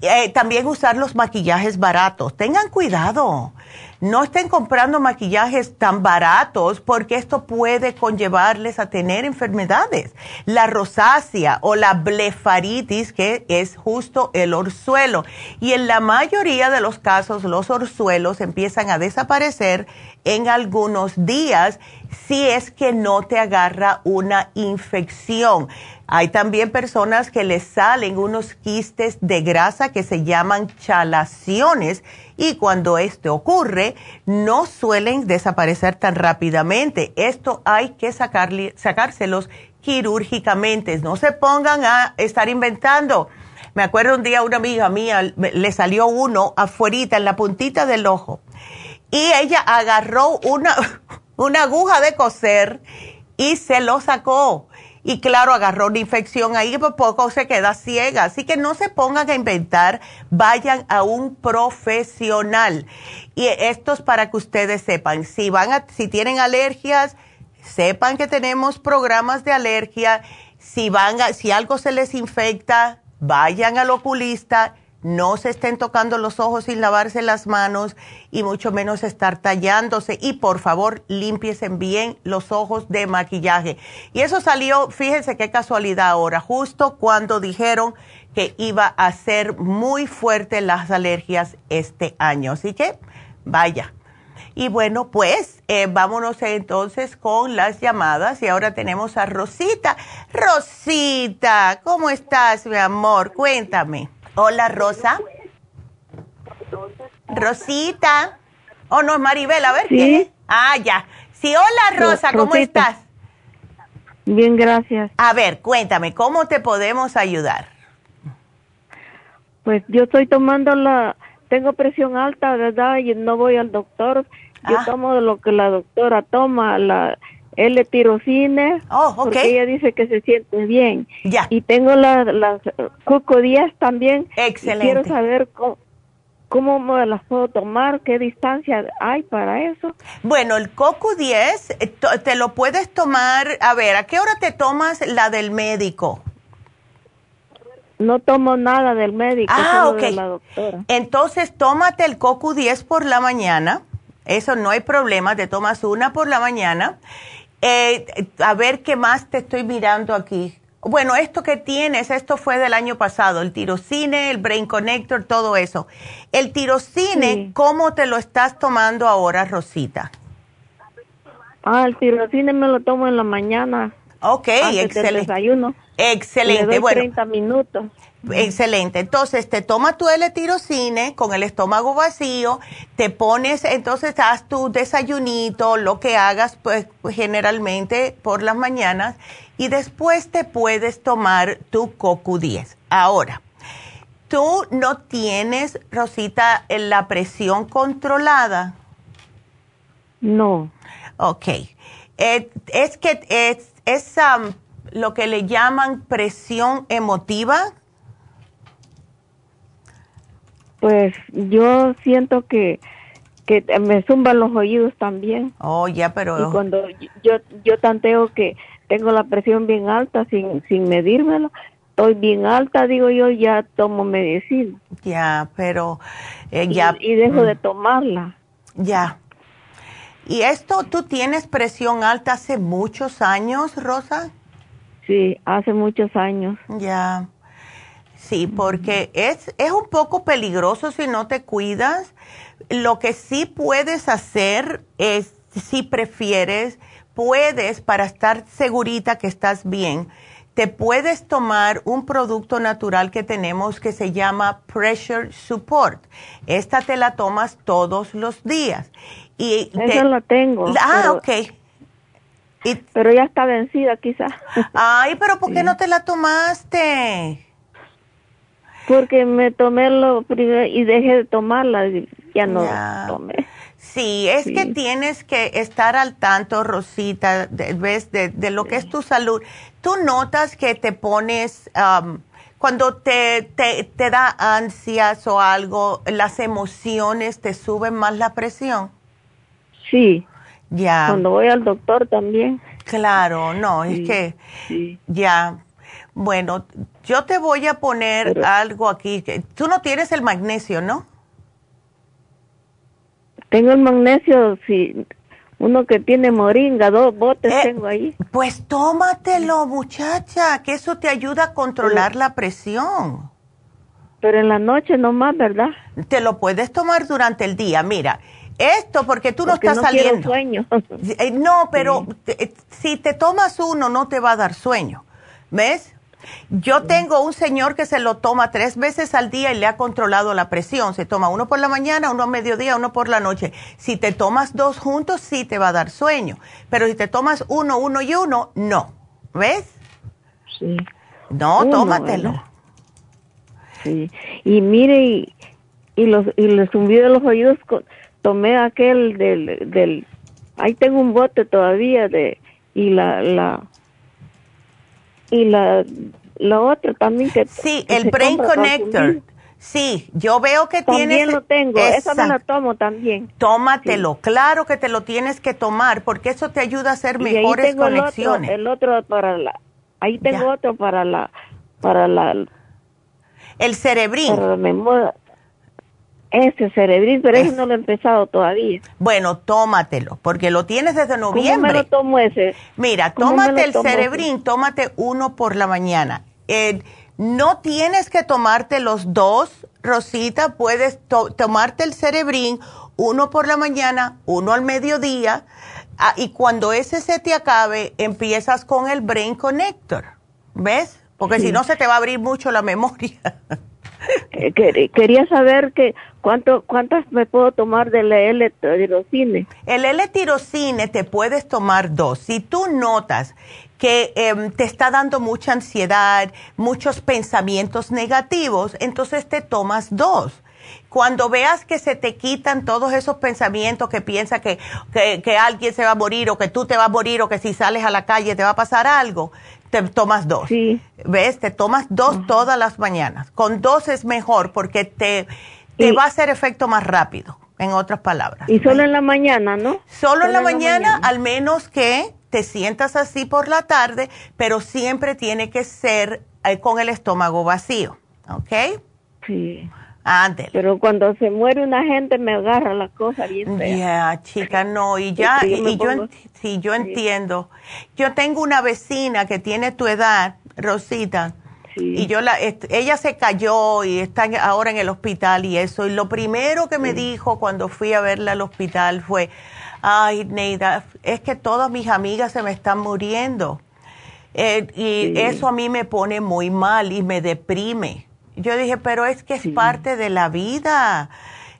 Eh, también usar los maquillajes baratos. Tengan cuidado no estén comprando maquillajes tan baratos porque esto puede conllevarles a tener enfermedades. La rosácea o la blefaritis, que es justo el orzuelo. Y en la mayoría de los casos los orzuelos empiezan a desaparecer en algunos días si es que no te agarra una infección. Hay también personas que les salen unos quistes de grasa que se llaman chalaciones y cuando esto ocurre no suelen desaparecer tan rápidamente. Esto hay que sacarle, sacárselos quirúrgicamente. No se pongan a estar inventando. Me acuerdo un día una amiga mía le salió uno afuerita en la puntita del ojo y ella agarró una, <laughs> una aguja de coser y se lo sacó y claro, agarró una infección ahí y por poco se queda ciega. Así que no se pongan a inventar, vayan a un profesional. Y esto es para que ustedes sepan, si, van a, si tienen alergias, sepan que tenemos programas de alergia. Si, van a, si algo se les infecta, vayan al oculista no se estén tocando los ojos sin lavarse las manos y mucho menos estar tallándose. Y por favor, limpiesen bien los ojos de maquillaje. Y eso salió, fíjense qué casualidad ahora, justo cuando dijeron que iba a ser muy fuerte las alergias este año. Así que, vaya. Y bueno, pues eh, vámonos entonces con las llamadas. Y ahora tenemos a Rosita. Rosita, ¿cómo estás, mi amor? Cuéntame. Hola, Rosa. Rosita. Oh, no, Maribel, a ver qué. Ah, ya. Sí, hola, Rosa, ¿cómo estás? Bien, gracias. A ver, cuéntame, ¿cómo te podemos ayudar? Pues yo estoy tomando la, tengo presión alta, ¿verdad? Y no voy al doctor. Yo ah. tomo lo que la doctora toma, la L-tirocine, oh, porque ella dice que se siente bien. Ya. Y tengo las la Coco 10 también. Excelente. quiero saber cómo, me las puedo tomar, qué distancia hay para eso. Bueno, el Coco 10 eh, te lo puedes tomar, a ver, ¿a qué hora te tomas la del médico? No tomo nada del médico, ah, solo de la doctora. Entonces, tómate el Coco 10 por la mañana. Eso no hay problema, te tomas una por la mañana eh, a ver qué más te estoy mirando aquí. Bueno, esto que tienes, esto fue del año pasado, el tirocine, el brain connector, todo eso. El tirocine, ¿cómo te lo estás tomando ahora, Rosita? Ah, el tirocine me lo tomo en la mañana. Ok, excelente. desayuno. Excelente, bueno. 30 minutos. Excelente. Entonces, te toma tu L-tirocine con el estómago vacío, te pones, entonces haz tu desayunito, lo que hagas, pues generalmente por las mañanas, y después te puedes tomar tu CoQ10. Ahora, tú no tienes, Rosita, la presión controlada. No. Ok. Eh, es que es, es lo que le llaman presión emotiva pues yo siento que que me zumban los oídos también. Oh, ya, pero... Y cuando yo, yo tanteo que tengo la presión bien alta sin, sin medírmela, estoy bien alta, digo yo, ya tomo medicina. Ya, pero eh, ya... Y, dejo de mm. tomarla. Ya. ¿Y esto, tú tienes presión alta hace muchos años, Rosa? Sí, hace muchos años. Ya. Sí, porque es, es un poco peligroso si no te cuidas. Lo que sí puedes hacer es, si prefieres, puedes, para estar segurita que estás bien, te puedes tomar un producto natural que tenemos que se llama Pressure Support. Esta te la tomas todos los días. Y Eso lo tengo. Ah, ok. pero ya está vencida quizás. Ay, pero ¿por qué no te la tomaste? Porque me tomé lo primero y dejé de tomarla, y ya no tomé. Sí, es que tienes que estar al tanto, Rosita, de, ¿ves? De, lo que es tu salud. ¿Tú notas que te pones, cuando te, te, te, da ansias o algo, las emociones te suben más la presión? Sí. Ya. Cuando voy al doctor también. Claro, no, es que ya. Bueno, yo te voy a poner algo aquí. Tú no tienes el magnesio, ¿no? Tengo el magnesio, sí. Uno que tiene moringa, dos botes eh, tengo ahí. Pues tómatelo, muchacha, que eso te ayuda a controlar la presión. Pero en la noche nomás, ¿verdad? Te lo puedes tomar durante el día. Mira, esto porque tú no estás no saliendo. sueño. <laughs> Eh, no, pero si te tomas uno no te va a dar sueño. ¿Ves? Yo tengo un señor que se lo toma tres veces al día y le ha controlado la presión. Se toma uno por la mañana, uno a mediodía, uno por la noche. Si te tomas dos juntos, sí te va a dar sueño. Pero si te tomas uno, uno y uno, no. ¿Ves? Sí. No, tómatelo. Sí. Y mire, y, y los y los zumbidos de los oídos tomé aquel del, del, ahí tengo un bote todavía de, y la, la, y la, la otra también que. Sí, el Brain Connector. Sí, yo veo que también tienes. También lo tengo, esa me la tomo también. Tómatelo, claro que te lo tienes que tomar, porque eso te ayuda a hacer mejores conexiones. El otro, para la, ahí tengo otro para la, para la. El cerebrín. Para la memoria. Ese cerebrín, pero ese no lo he empezado todavía. Bueno, tómatelo, porque lo tienes desde noviembre. ¿Cómo me lo tomo ese? Mira, tómate el cerebrín, tómate uno por la mañana. Eh, no tienes que tomarte los dos, Rosita, puedes tomarte el cerebrín, uno por la mañana, uno al mediodía, ah, y cuando ese se te acabe, empiezas con el Brain Connector, ¿ves? Porque si no se te va a abrir mucho la memoria. <laughs> Eh, quería saber que cuánto cuántas me puedo tomar del L-tirocine. El L-tirocine te puedes tomar dos. Si tú notas que em, te está dando mucha ansiedad, muchos pensamientos negativos, entonces te tomas dos. Cuando veas que se te quitan todos esos pensamientos que piensa que, que, que, alguien se va a morir o que tú te vas a morir o que si sales a la calle te va a pasar algo, te tomas dos. Sí. ¿Ves? Te tomas dos todas las mañanas. Con dos es mejor porque te, te va a hacer efecto más rápido, en otras palabras. Y solo en la mañana, ¿no? Solo, en, la, mañana, al menos que te sientas así por la tarde, pero siempre tiene que ser eh, con el estómago vacío, ¿ok? Sí. Ándale. Pero cuando se muere una gente me agarra la cosa bien. Ya, chica, no, y ya, y, yo, sí, yo entiendo. Yo tengo una vecina que tiene tu edad, Rosita, y yo la, ella se cayó y está ahora en el hospital y eso, y lo primero que me dijo cuando fui a verla al hospital fue, ay, Neida, es que todas mis amigas se me están muriendo. Eh, y eso a mí me pone muy mal y me deprime. Yo dije, pero es que es parte de la vida.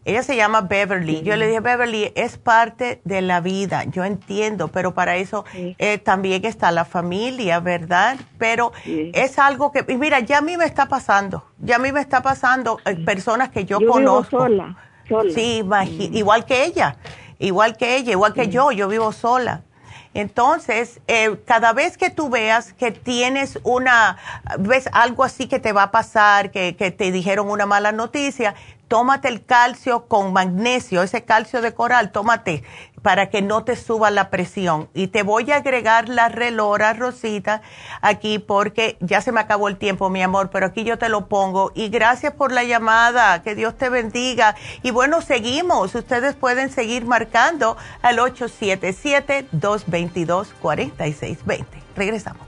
Ella se llama Beverly. Yo le dije, Beverly, es parte de la vida. Yo entiendo, pero para eso eh, también está la familia, ¿verdad? Pero es algo que, mira, ya a mí me está pasando. Ya a mí me está pasando eh, personas que yo, conozco. sola, sola. Sí, igual que ella, igual que ella, igual que yo, yo vivo sola. Entonces, eh, cada vez que tú veas que tienes una, ves algo así que te va a pasar, que, te dijeron una mala noticia, tómate el calcio con magnesio, ese calcio de coral, tómate para que no te suba la presión. Y te voy a agregar la relora, Rosita, aquí porque ya se me acabó el tiempo, mi amor, pero aquí yo te lo pongo. Y gracias por la llamada, que Dios te bendiga. Y bueno, seguimos. Ustedes pueden seguir marcando al 877-222-4620. Regresamos.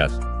Gracias.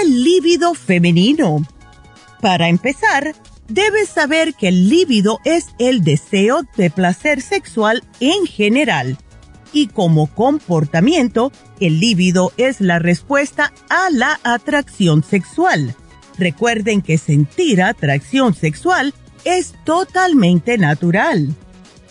el líbido femenino? Para empezar, debes saber que el líbido es el deseo de placer sexual en general y como comportamiento, el líbido es la respuesta a la atracción sexual. Recuerden que sentir atracción sexual es totalmente natural.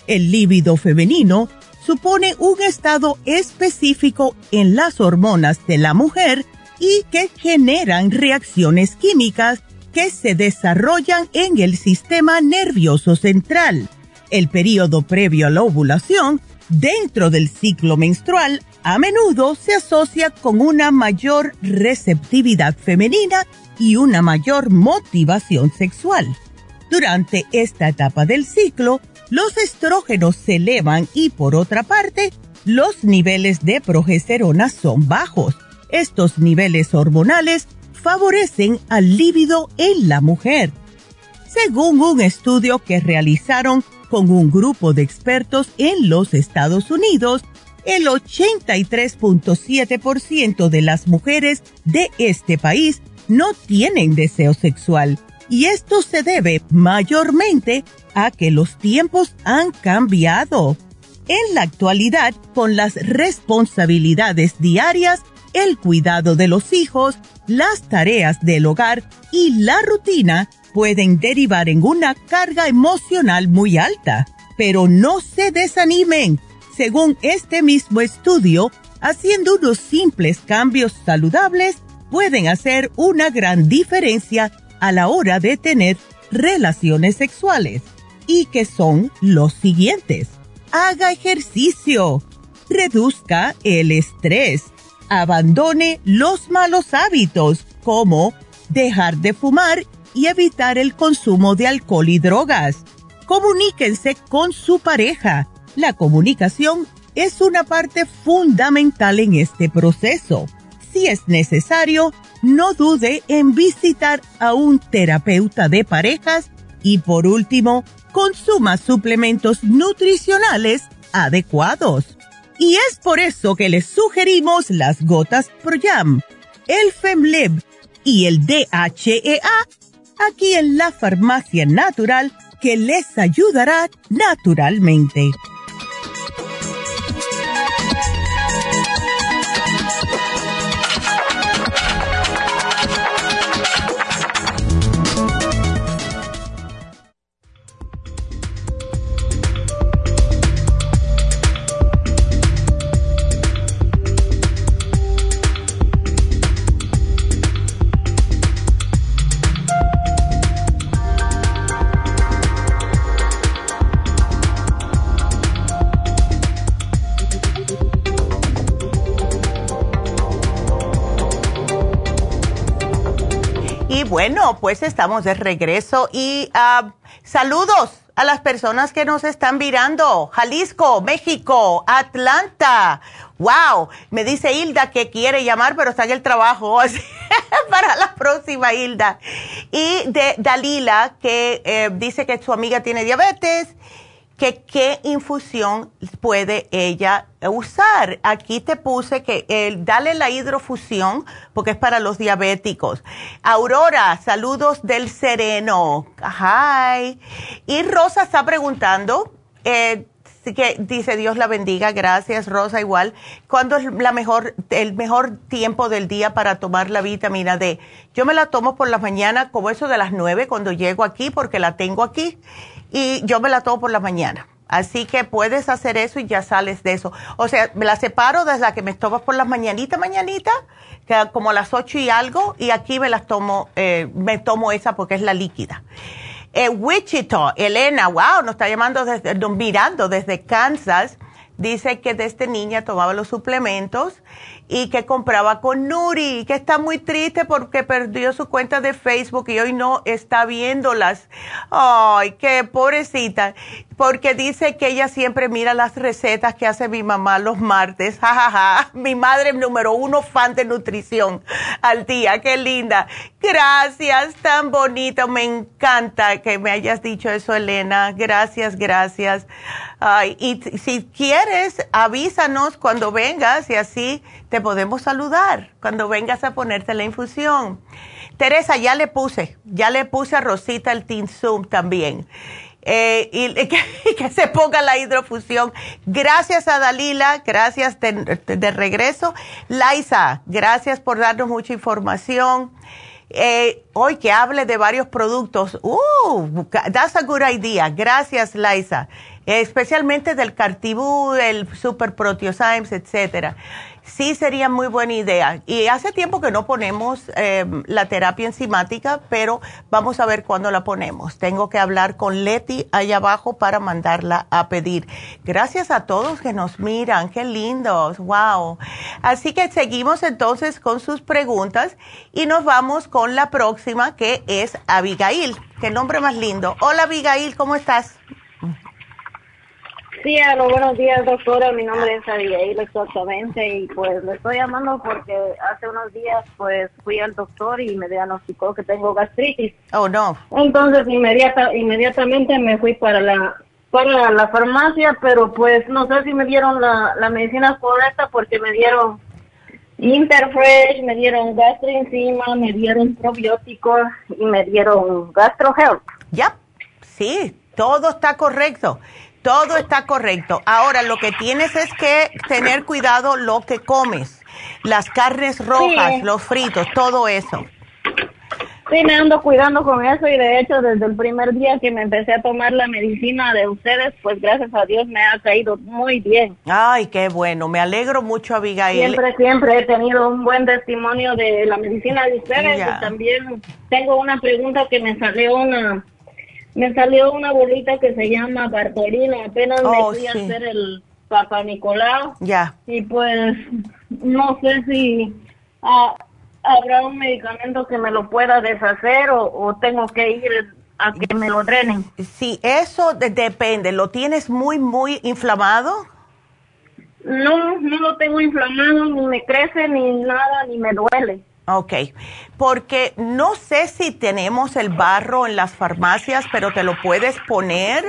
El líbido femenino supone un estado específico en las hormonas de la mujer y que generan reacciones químicas que se desarrollan en el sistema nervioso central. El periodo previo a la ovulación, dentro del ciclo menstrual, a menudo se asocia con una mayor receptividad femenina y una mayor motivación sexual. Durante esta etapa del ciclo, los estrógenos se elevan y por otra parte, los niveles de progesterona son bajos estos niveles hormonales favorecen al líbido en la mujer. Según un estudio que realizaron con un grupo de expertos en los Estados Unidos, el 83.7% de las mujeres de este país no tienen deseo sexual y esto se debe mayormente a que los tiempos han cambiado. En la actualidad, con las responsabilidades diarias, el cuidado de los hijos, las tareas del hogar y la rutina pueden derivar en una carga emocional muy alta. Pero no se desanimen. Según este mismo estudio, haciendo unos simples cambios saludables pueden hacer una gran diferencia a la hora de tener relaciones sexuales. Y que son los siguientes. Haga ejercicio. Reduzca el estrés abandone los malos hábitos como dejar de fumar y evitar el consumo de alcohol y drogas. Comuníquense con su pareja. La comunicación es una parte fundamental en este proceso. Si es necesario, no dude en visitar a un terapeuta de parejas y por último, consuma suplementos nutricionales adecuados. Y es por eso que les sugerimos las gotas ProYam, el FemLib y el DHEA aquí en la farmacia natural que les ayudará naturalmente. Bueno, pues estamos de regreso y ah, saludos a las personas que nos están mirando. Jalisco, México, Atlanta. Wow, me dice Hilda que quiere llamar, pero está en el trabajo. <laughs> para la próxima, Hilda. Y de Dalila, que eh, dice que su amiga tiene diabetes que qué infusión puede ella usar. Aquí te puse que el, dale la hidrofusión porque es para los diabéticos. Aurora, saludos del sereno. Hi. Y Rosa está preguntando, eh, que dice Dios la bendiga, gracias Rosa igual. ¿Cuándo es la mejor, el mejor tiempo del día para tomar la vitamina D? Yo me la tomo por la mañana como eso de las nueve cuando llego aquí porque la tengo aquí y yo me la tomo por la mañana. Así que puedes hacer eso y ya sales de eso. O sea, me la separo desde la que me tomas por las mañanitas, mañanita, que como a las ocho y algo, y aquí me las tomo, eh, me tomo esa porque es la líquida. Eh, Wichita, Elena, wow, nos está llamando desde, mirando desde Kansas. Dice que desde niña tomaba los suplementos y que compraba con Nuri, que está muy triste porque perdió su cuenta de Facebook y hoy no está viéndolas. Ay, qué pobrecita porque dice que ella siempre mira las recetas que hace mi mamá los martes. <laughs> Ja, Mi madre número uno fan de nutrición al día. Qué linda. Gracias, tan bonito. Me encanta que me hayas dicho eso, Elena. Gracias, gracias. Ay, y si quieres, avísanos cuando vengas y así te podemos saludar cuando vengas a ponerte la infusión. Teresa, ya le puse, ya le puse a Rosita el Zoom también. Eh, y, <laughs> que, se ponga la hidrofusión. Gracias a Dalila, gracias de, regreso. Laisa, gracias por darnos mucha información. Eh, hoy que hable de varios productos. Uh, that's a good idea. Gracias, Laisa. especialmente del Cartibú, del Super Proteosymes, etcétera sí sería muy buena idea. Y hace tiempo que no ponemos em, la terapia enzimática, pero vamos a ver cuándo la ponemos. Tengo que hablar con Leti allá abajo para mandarla a pedir. Gracias a todos que nos miran, qué lindos, wow. Así que seguimos entonces con sus preguntas y nos vamos con la próxima que es Abigail. Qué nombre más lindo. Hola Abigail, ¿cómo estás? Sí, buenos días, doctora. Mi nombre es Abigail, exactamente. Y pues le estoy llamando porque hace unos días pues fui al doctor y me diagnosticó que tengo gastritis. Oh, no. Entonces inmediata, inmediatamente me fui para la para la farmacia, pero pues no sé si me dieron la, la medicina correcta porque me dieron Interfresh, me dieron gastroenzima, me dieron probióticos y me dieron gastrohealth. Ya, sí, todo está correcto. Todo está correcto. Ahora, lo que tienes es que tener cuidado lo que comes. Las carnes rojas, los fritos, todo eso. Sí, me ando cuidando con eso y de hecho desde el primer día que me empecé a tomar la medicina de ustedes, pues gracias a Dios me ha caído muy bien. Ay, qué bueno, me alegro mucho, Abigail. Siempre, siempre he tenido un buen testimonio de la medicina de ustedes y también tengo una pregunta que me salió una me salió una bolita que se llama Bartolina. Apenas me oh, fui a hacer el Papa Nicolau. Ya. Y pues no sé si ah, habrá un medicamento que me lo pueda deshacer o, tengo que ir a que me lo drenen. Sí, eso depende. ¿Lo tienes muy, muy inflamado? No, no lo tengo inflamado, ni me crece, ni nada, ni me duele. Ok, porque no sé si tenemos el barro en las farmacias, pero te lo puedes poner.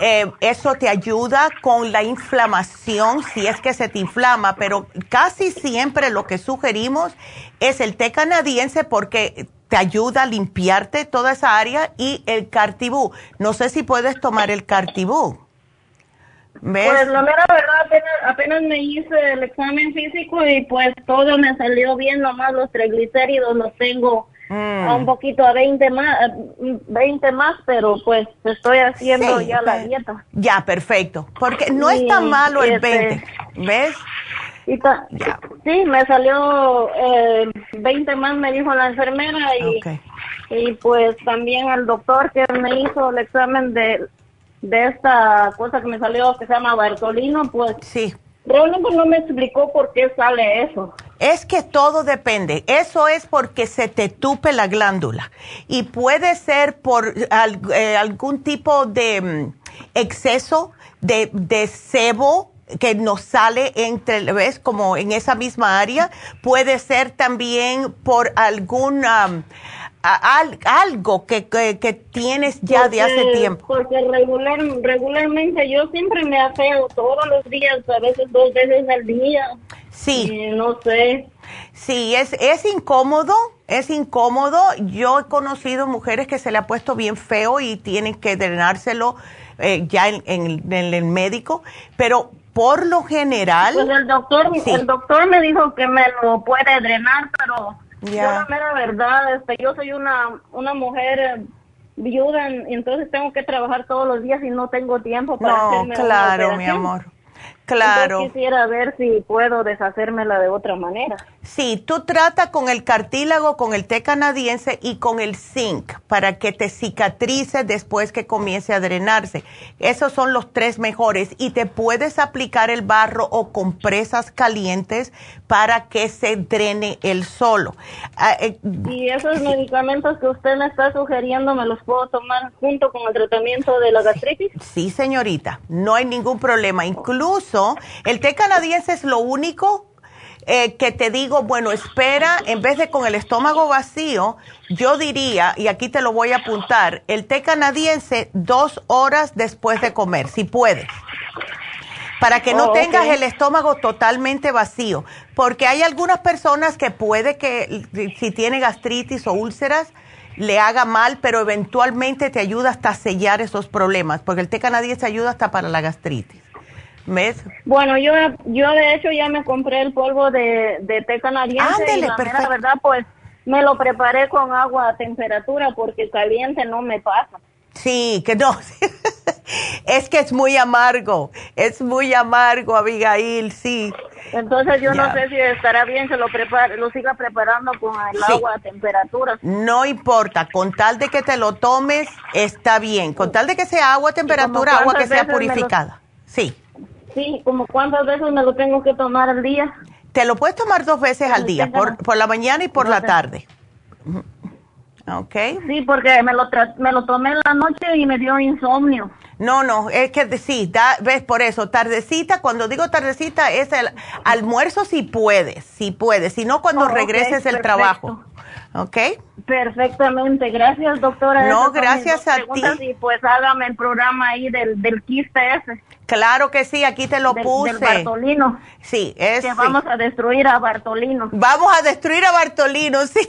Eh, eso te ayuda con la inflamación si es que se te inflama, pero casi siempre lo que sugerimos es el té canadiense porque te ayuda a limpiarte toda esa área y el cartibú. No sé si puedes tomar el cartibú. ¿Ves? Pues la mera verdad, apenas, apenas me hice el examen físico y pues todo me salió bien, nomás los triglicéridos los tengo Mm. a un poquito a 20 más, a 20 más, pero pues estoy haciendo Sí, ya la dieta. Ya, perfecto. Porque no es Sí, tan malo el este- 20. ¿Ves? Y ta- Ya. sí, me salió eh, 20 más, me dijo la enfermera, y, y pues también el doctor que me hizo el examen de, de esta cosa que me salió que se llama Bartolino, pues Sí. realmente no me explicó por qué sale eso. Es que todo depende. Eso es porque se te tupe la glándula. Y puede ser por al- eh, algún tipo de mm, exceso de, de sebo que nos sale entre, ¿ves? Como en esa misma área. Puede ser también por algún am, a- al- algo que, que, que tienes ya de hace tiempo. Porque regular, regularmente yo siempre me afeo todos los días, a veces dos veces al día. Sí. Y no sé. Sí, es, es incómodo, es incómodo. Yo he conocido mujeres que se le ha puesto bien feo y tienen que drenárselo eh, ya en, en- en el médico, pero por lo general, Pues el doctor, Sí. el doctor me dijo que me lo puede drenar, pero Ya. yo la mera verdad, este, yo soy una, una mujer eh, viuda, y entonces tengo que trabajar todos los días y no tengo tiempo para no, hacerme una claro, mi amor, claro. Entonces quisiera ver si puedo deshacérmela de otra manera. Sí, tú trata con el cartílago, con el té canadiense y con el zinc para que te cicatrice después que comience a drenarse. Esos son los tres mejores y te puedes aplicar el barro o compresas calientes para que se drene el solo. Ah, eh, Y esos medicamentos que usted me está sugiriendo, ¿me los puedo tomar junto con el tratamiento de la gastritis? Sí, señorita, no hay ningún problema. Incluso el té canadiense es lo único eh, que te digo, bueno, espera, en vez de con el estómago vacío, yo diría, y aquí te lo voy a apuntar, el té canadiense dos horas después de comer, si puedes. Para que no Oh, tengas el estómago totalmente vacío. Porque hay algunas personas que puede que si tiene gastritis o úlceras, le haga mal, pero eventualmente te ayuda hasta a sellar esos problemas, porque el té canadiense ayuda hasta para la gastritis. ¿Ves? Bueno, yo, yo de hecho ya me compré el polvo de, de té canadiense Ándele, y la mera verdad pues me lo preparé con agua a temperatura porque caliente no me pasa. Sí, que no. <laughs> es que es muy amargo, es muy amargo, Abigail, sí. Entonces yo Ya. no sé si estará bien que lo prepare, lo siga preparando con el Sí. agua a temperatura. No importa, con tal de que te lo tomes, está bien. Con tal de que sea agua a temperatura, agua que sea lo- purificada. Sí. Sí, como cuántas veces me lo tengo que tomar al día. Te lo puedes tomar dos veces al día, por, por la mañana y por la tarde. ¿Ok? Sí, porque me lo, tra- me lo tomé en la noche y me dio insomnio. No, no, es que sí, da, ves por eso, tardecita, cuando digo tardecita es el almuerzo si puedes, si puedes, si no cuando Oh, regreses del trabajo. ¿Ok? Perfectamente, gracias doctora. No, gracias a ti. Y pues hágame el programa ahí del, del quiste ese, Claro que sí, aquí te lo del, puse. del Bartolino, sí, es que sí. vamos a destruir a Bartolino. Vamos a destruir a Bartolino, sí. <laughs>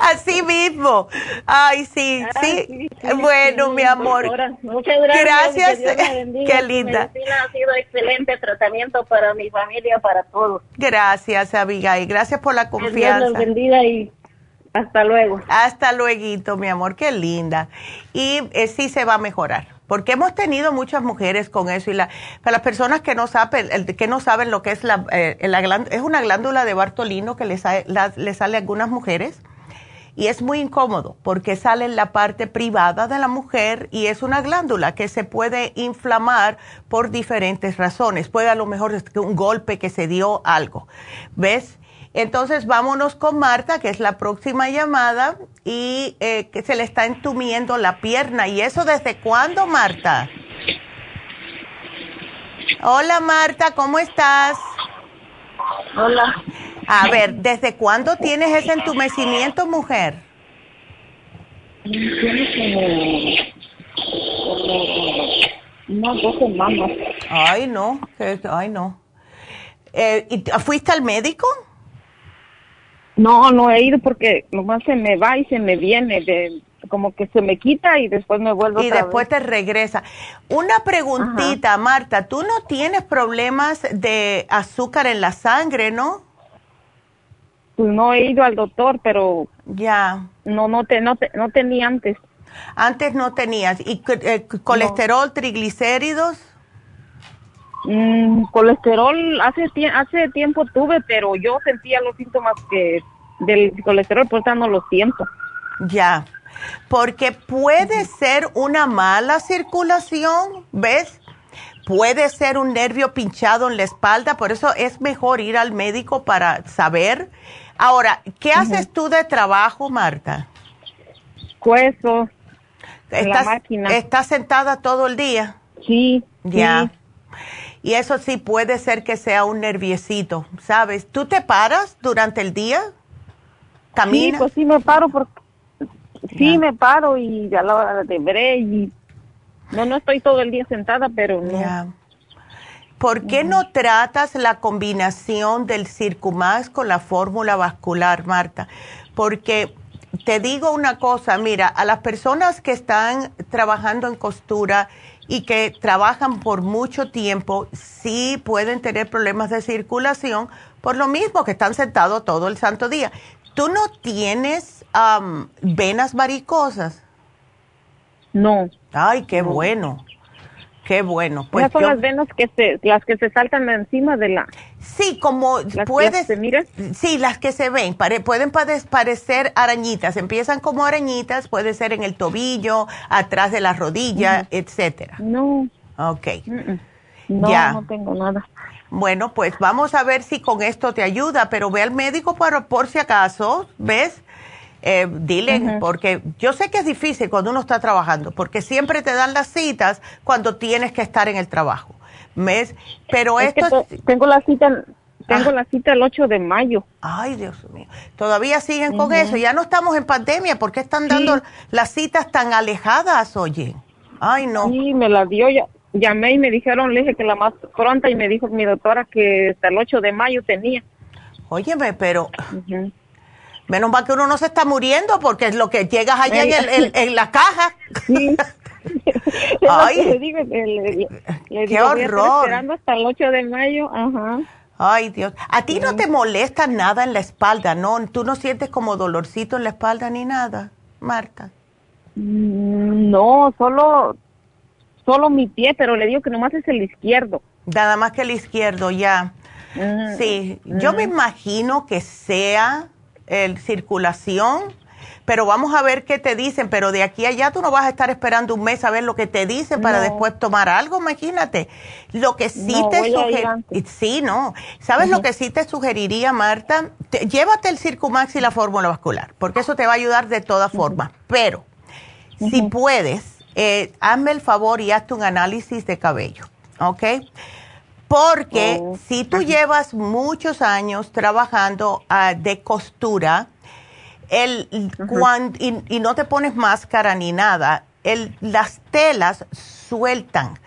Así mismo. Ay, sí, Ah, sí. sí, sí, bueno, mi amor. Muchas gracias. Gracias. que. Qué linda. medicina ha sido excelente tratamiento para mi familia, para todos. Gracias, Abigail. Gracias por la Que Dios los confianza. bendiga y hasta luego. Hasta luego, mi amor. Qué linda. Y eh, sí se va a mejorar. Porque hemos tenido muchas mujeres con eso. Y la, para las personas que no saben, que no saben lo que es la, eh, la glán- es una glándula de Bartolino que le sale, le sale a algunas mujeres. Y es muy incómodo porque sale en la parte privada de la mujer y es una glándula que se puede inflamar por diferentes razones. Puede a lo mejor un golpe que se dio algo. ¿Ves? Entonces vámonos con Marta, que es la próxima llamada, y eh, que se le está entumiendo la pierna. ¿Y eso desde cuándo, Marta? Hola Marta, ¿cómo estás? Hola. A ver, ¿desde cuándo tienes ese entumecimiento, mujer? Tiene como, unas dos semanas. Ay, no, ay, no. Eh, ¿y t- ¿Fuiste al médico? No, no he ido porque nomás se me va y se me viene, de, como que se me quita y después me vuelve Y otra después vez. te regresa. Una preguntita, Marta, tú no tienes problemas de azúcar en la sangre, ¿no? Pues no he ido al doctor, pero Ya. no, no, te, no, te, no tenía antes. Antes no tenías. ¿Y eh, colesterol, triglicéridos? Mm, colesterol hace, tie- hace tiempo tuve, pero yo sentía los síntomas que del colesterol, por eso no los siento. Ya. Porque puede ser una mala circulación, ¿ves? Puede ser un nervio pinchado en la espalda, por eso es mejor ir al médico para saber. Ahora, ¿qué haces tú de trabajo, Marta? Cueso, en la ¿Estás, máquina. ¿Estás sentada todo el día? sí, Ya. sí. Y eso sí puede ser que sea un nerviecito, ¿sabes? ¿Tú te paras durante el día? Sí, ¿Caminas? pues sí me paro porque sí me paro y a la hora de break y no no estoy todo el día sentada, pero no. Ya. ¿Por qué no tratas la combinación del Circumax con la fórmula vascular, Marta? Porque te digo una cosa, mira, a las personas que están trabajando en costura y que trabajan por mucho tiempo, sí pueden tener problemas de circulación por lo mismo que están sentados todo el santo día. ¿Tú no tienes am, venas varicosas? No. Ay, qué bueno, qué bueno. Pues Esas son yo- las venas que se las que se saltan encima de la Sí, como las puedes, que se miran. sí, las que se ven, pare- pueden pare- parecer arañitas, empiezan como arañitas, puede ser en el tobillo, atrás de la rodilla, etcétera. No. Ok, mm, mm. No, Ya. no tengo nada. bueno, pues vamos a ver si con esto te ayuda, pero ve al médico por, por si acaso, ¿ves? Eh, dile, porque yo sé que es difícil cuando uno está trabajando, porque siempre te dan las citas cuando tienes que estar en el trabajo, ¿ves? Pero Es esto... te- tengo la cita tengo Ah. la cita el 8 de mayo. Ay, Dios mío. Todavía siguen con eso. Ya no estamos en pandemia. ¿Por qué están dando las citas tan alejadas, oye? Ay, no. Sí, me la dio ya. Llamé y me dijeron, le dije que la más pronta y me dijo mi doctora que hasta el 8 de mayo tenía. Óyeme, pero. Menos mal que uno no se está muriendo porque es lo que llegas allá en, el- en- en la caja. Sí. <laughs> Ay. que le digo, le, le- le Qué digo, horror. esperando hasta el 8 de mayo. Ajá. Ay, Dios. ¿A ti no te molesta nada en la espalda, no? ¿Tú no sientes como dolorcito en la espalda ni nada, Marta? Mm, No, solo, solo mi pie, pero le digo que nomás es el izquierdo. Nada más que el izquierdo, ya. Sí, yo me imagino que sea el circulación, pero vamos a ver qué te dicen, pero de aquí a allá tú no vas a estar esperando un mes a ver lo que te dicen para No. después tomar algo, imagínate. Lo que sí No, te sugeriría, sí, no, ¿sabes lo que sí te sugeriría, Marta? Te- llévate el Circumax y la fórmula vascular, porque eso te va a ayudar de todas formas, pero si puedes, eh, hazme el favor y hazte un análisis de cabello, ¿ok? Porque Oh. si tú llevas muchos años trabajando ah, de costura el, cuan- y, y no te pones máscara ni nada, el, las telas sueltan.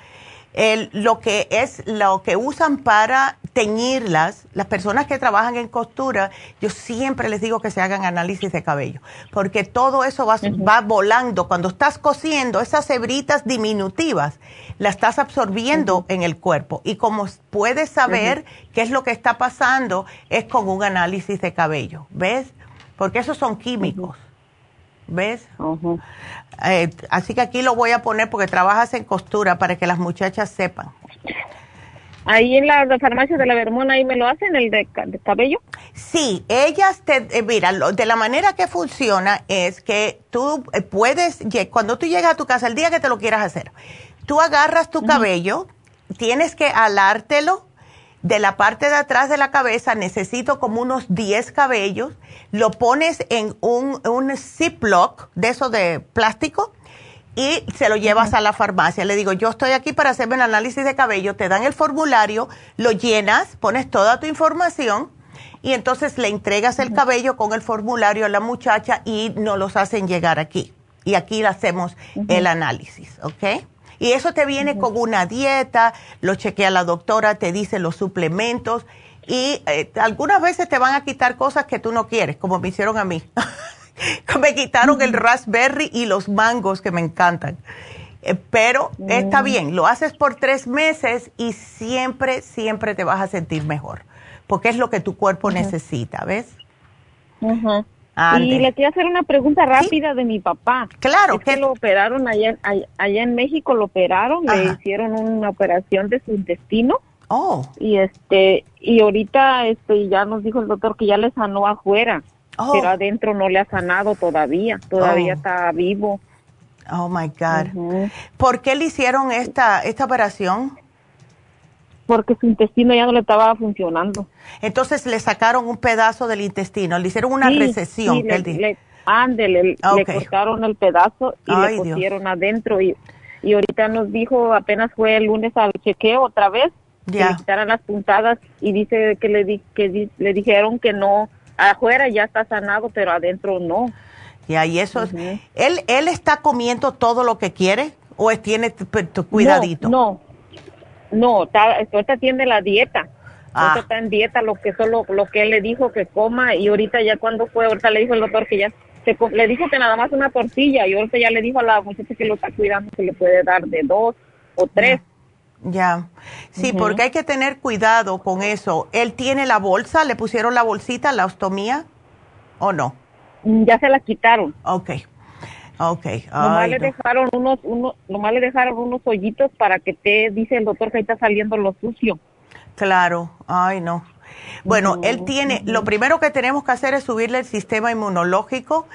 El- lo que es lo que usan para teñirlas, las personas que trabajan en costura, yo siempre les digo que se hagan análisis de cabello, porque todo eso va, va volando. Cuando estás cosiendo, esas hebritas diminutivas, las estás absorbiendo en el cuerpo. Y como puedes saber qué es lo que está pasando, es con un análisis de cabello, ¿ves? Porque esos son químicos, ¿ves? Eh, así que aquí lo voy a poner porque trabajas en costura para que las muchachas sepan. Ahí en la, farmacia de la Vermona, ahí me lo hacen, el de, ca- de cabello. Sí, ellas te, eh, mira, lo- de la manera que funciona es que tú eh, puedes, cuando tú llegas a tu casa, el día que te lo quieras hacer, tú agarras tu cabello, tienes que alártelo de la parte de atrás de la cabeza, necesito como unos 10 cabellos, lo pones en un, un Ziploc de eso de plástico y se lo llevas a la farmacia. Le digo, yo estoy aquí para hacerme el análisis de cabello, te dan el formulario, lo llenas, pones toda tu información y entonces le entregas el cabello con el formulario a la muchacha y nos los hacen llegar aquí. Y aquí le hacemos el análisis, ¿ok? Y eso te viene con una dieta, lo chequea la doctora, te dice los suplementos y eh, algunas veces te van a quitar cosas que tú no quieres, como me hicieron a mí. <laughs> <laughs> me quitaron el raspberry y los mangos que me encantan. Eh, pero está bien, lo haces por tres meses y siempre, siempre te vas a sentir mejor, porque es lo que tu cuerpo necesita, ¿ves? Y le quería hacer una pregunta rápida de mi papá. Claro. que lo operaron allá, allá en México, lo operaron, le hicieron una operación de su intestino. Oh. Y este, y ahorita este ya nos dijo el doctor que ya le sanó afuera, Oh. pero adentro no le ha sanado todavía, todavía Oh. está vivo. Oh my God. ¿Por qué le hicieron esta, esta operación? Porque su intestino ya no le estaba funcionando. Entonces le sacaron un pedazo del intestino, le hicieron una Sí, recesión. sí, le, le- ándele, le- cortaron el pedazo y Ay, le Dios. pusieron adentro y, y ahorita nos dijo, apenas fue el lunes al chequeo otra vez, Ya. le quitaran las puntadas y dice que le, di- que di- le dijeron que no, afuera ya está sanado, pero adentro no. Ya, y eso es. ¿Él, ¿Él está comiendo todo lo que quiere o tiene tu, cuidadito? No, no, está, ahorita tiene la dieta. Ah. Ahorita está en dieta, lo que solo lo que él le dijo que coma y ahorita ya cuando fue, ahorita le dijo el doctor que ya se, le dijo que nada más una tortilla y ahorita ya le dijo a la muchacha que lo está cuidando que le puede dar de dos o tres. Ya. Sí, porque hay que tener cuidado con eso. ¿Él tiene la bolsa? ¿Le pusieron la bolsita, la ostomía? ¿O no? Mm, Ya se la quitaron. Ok. Ok. Nomás Ay, le no. dejaron unos, unos, nomás le dejaron unos hoyitos para que te dice el doctor que ahí está saliendo lo sucio. Claro. Ay, no. Bueno, él tiene, lo primero que tenemos que hacer es subirle el sistema inmunológico.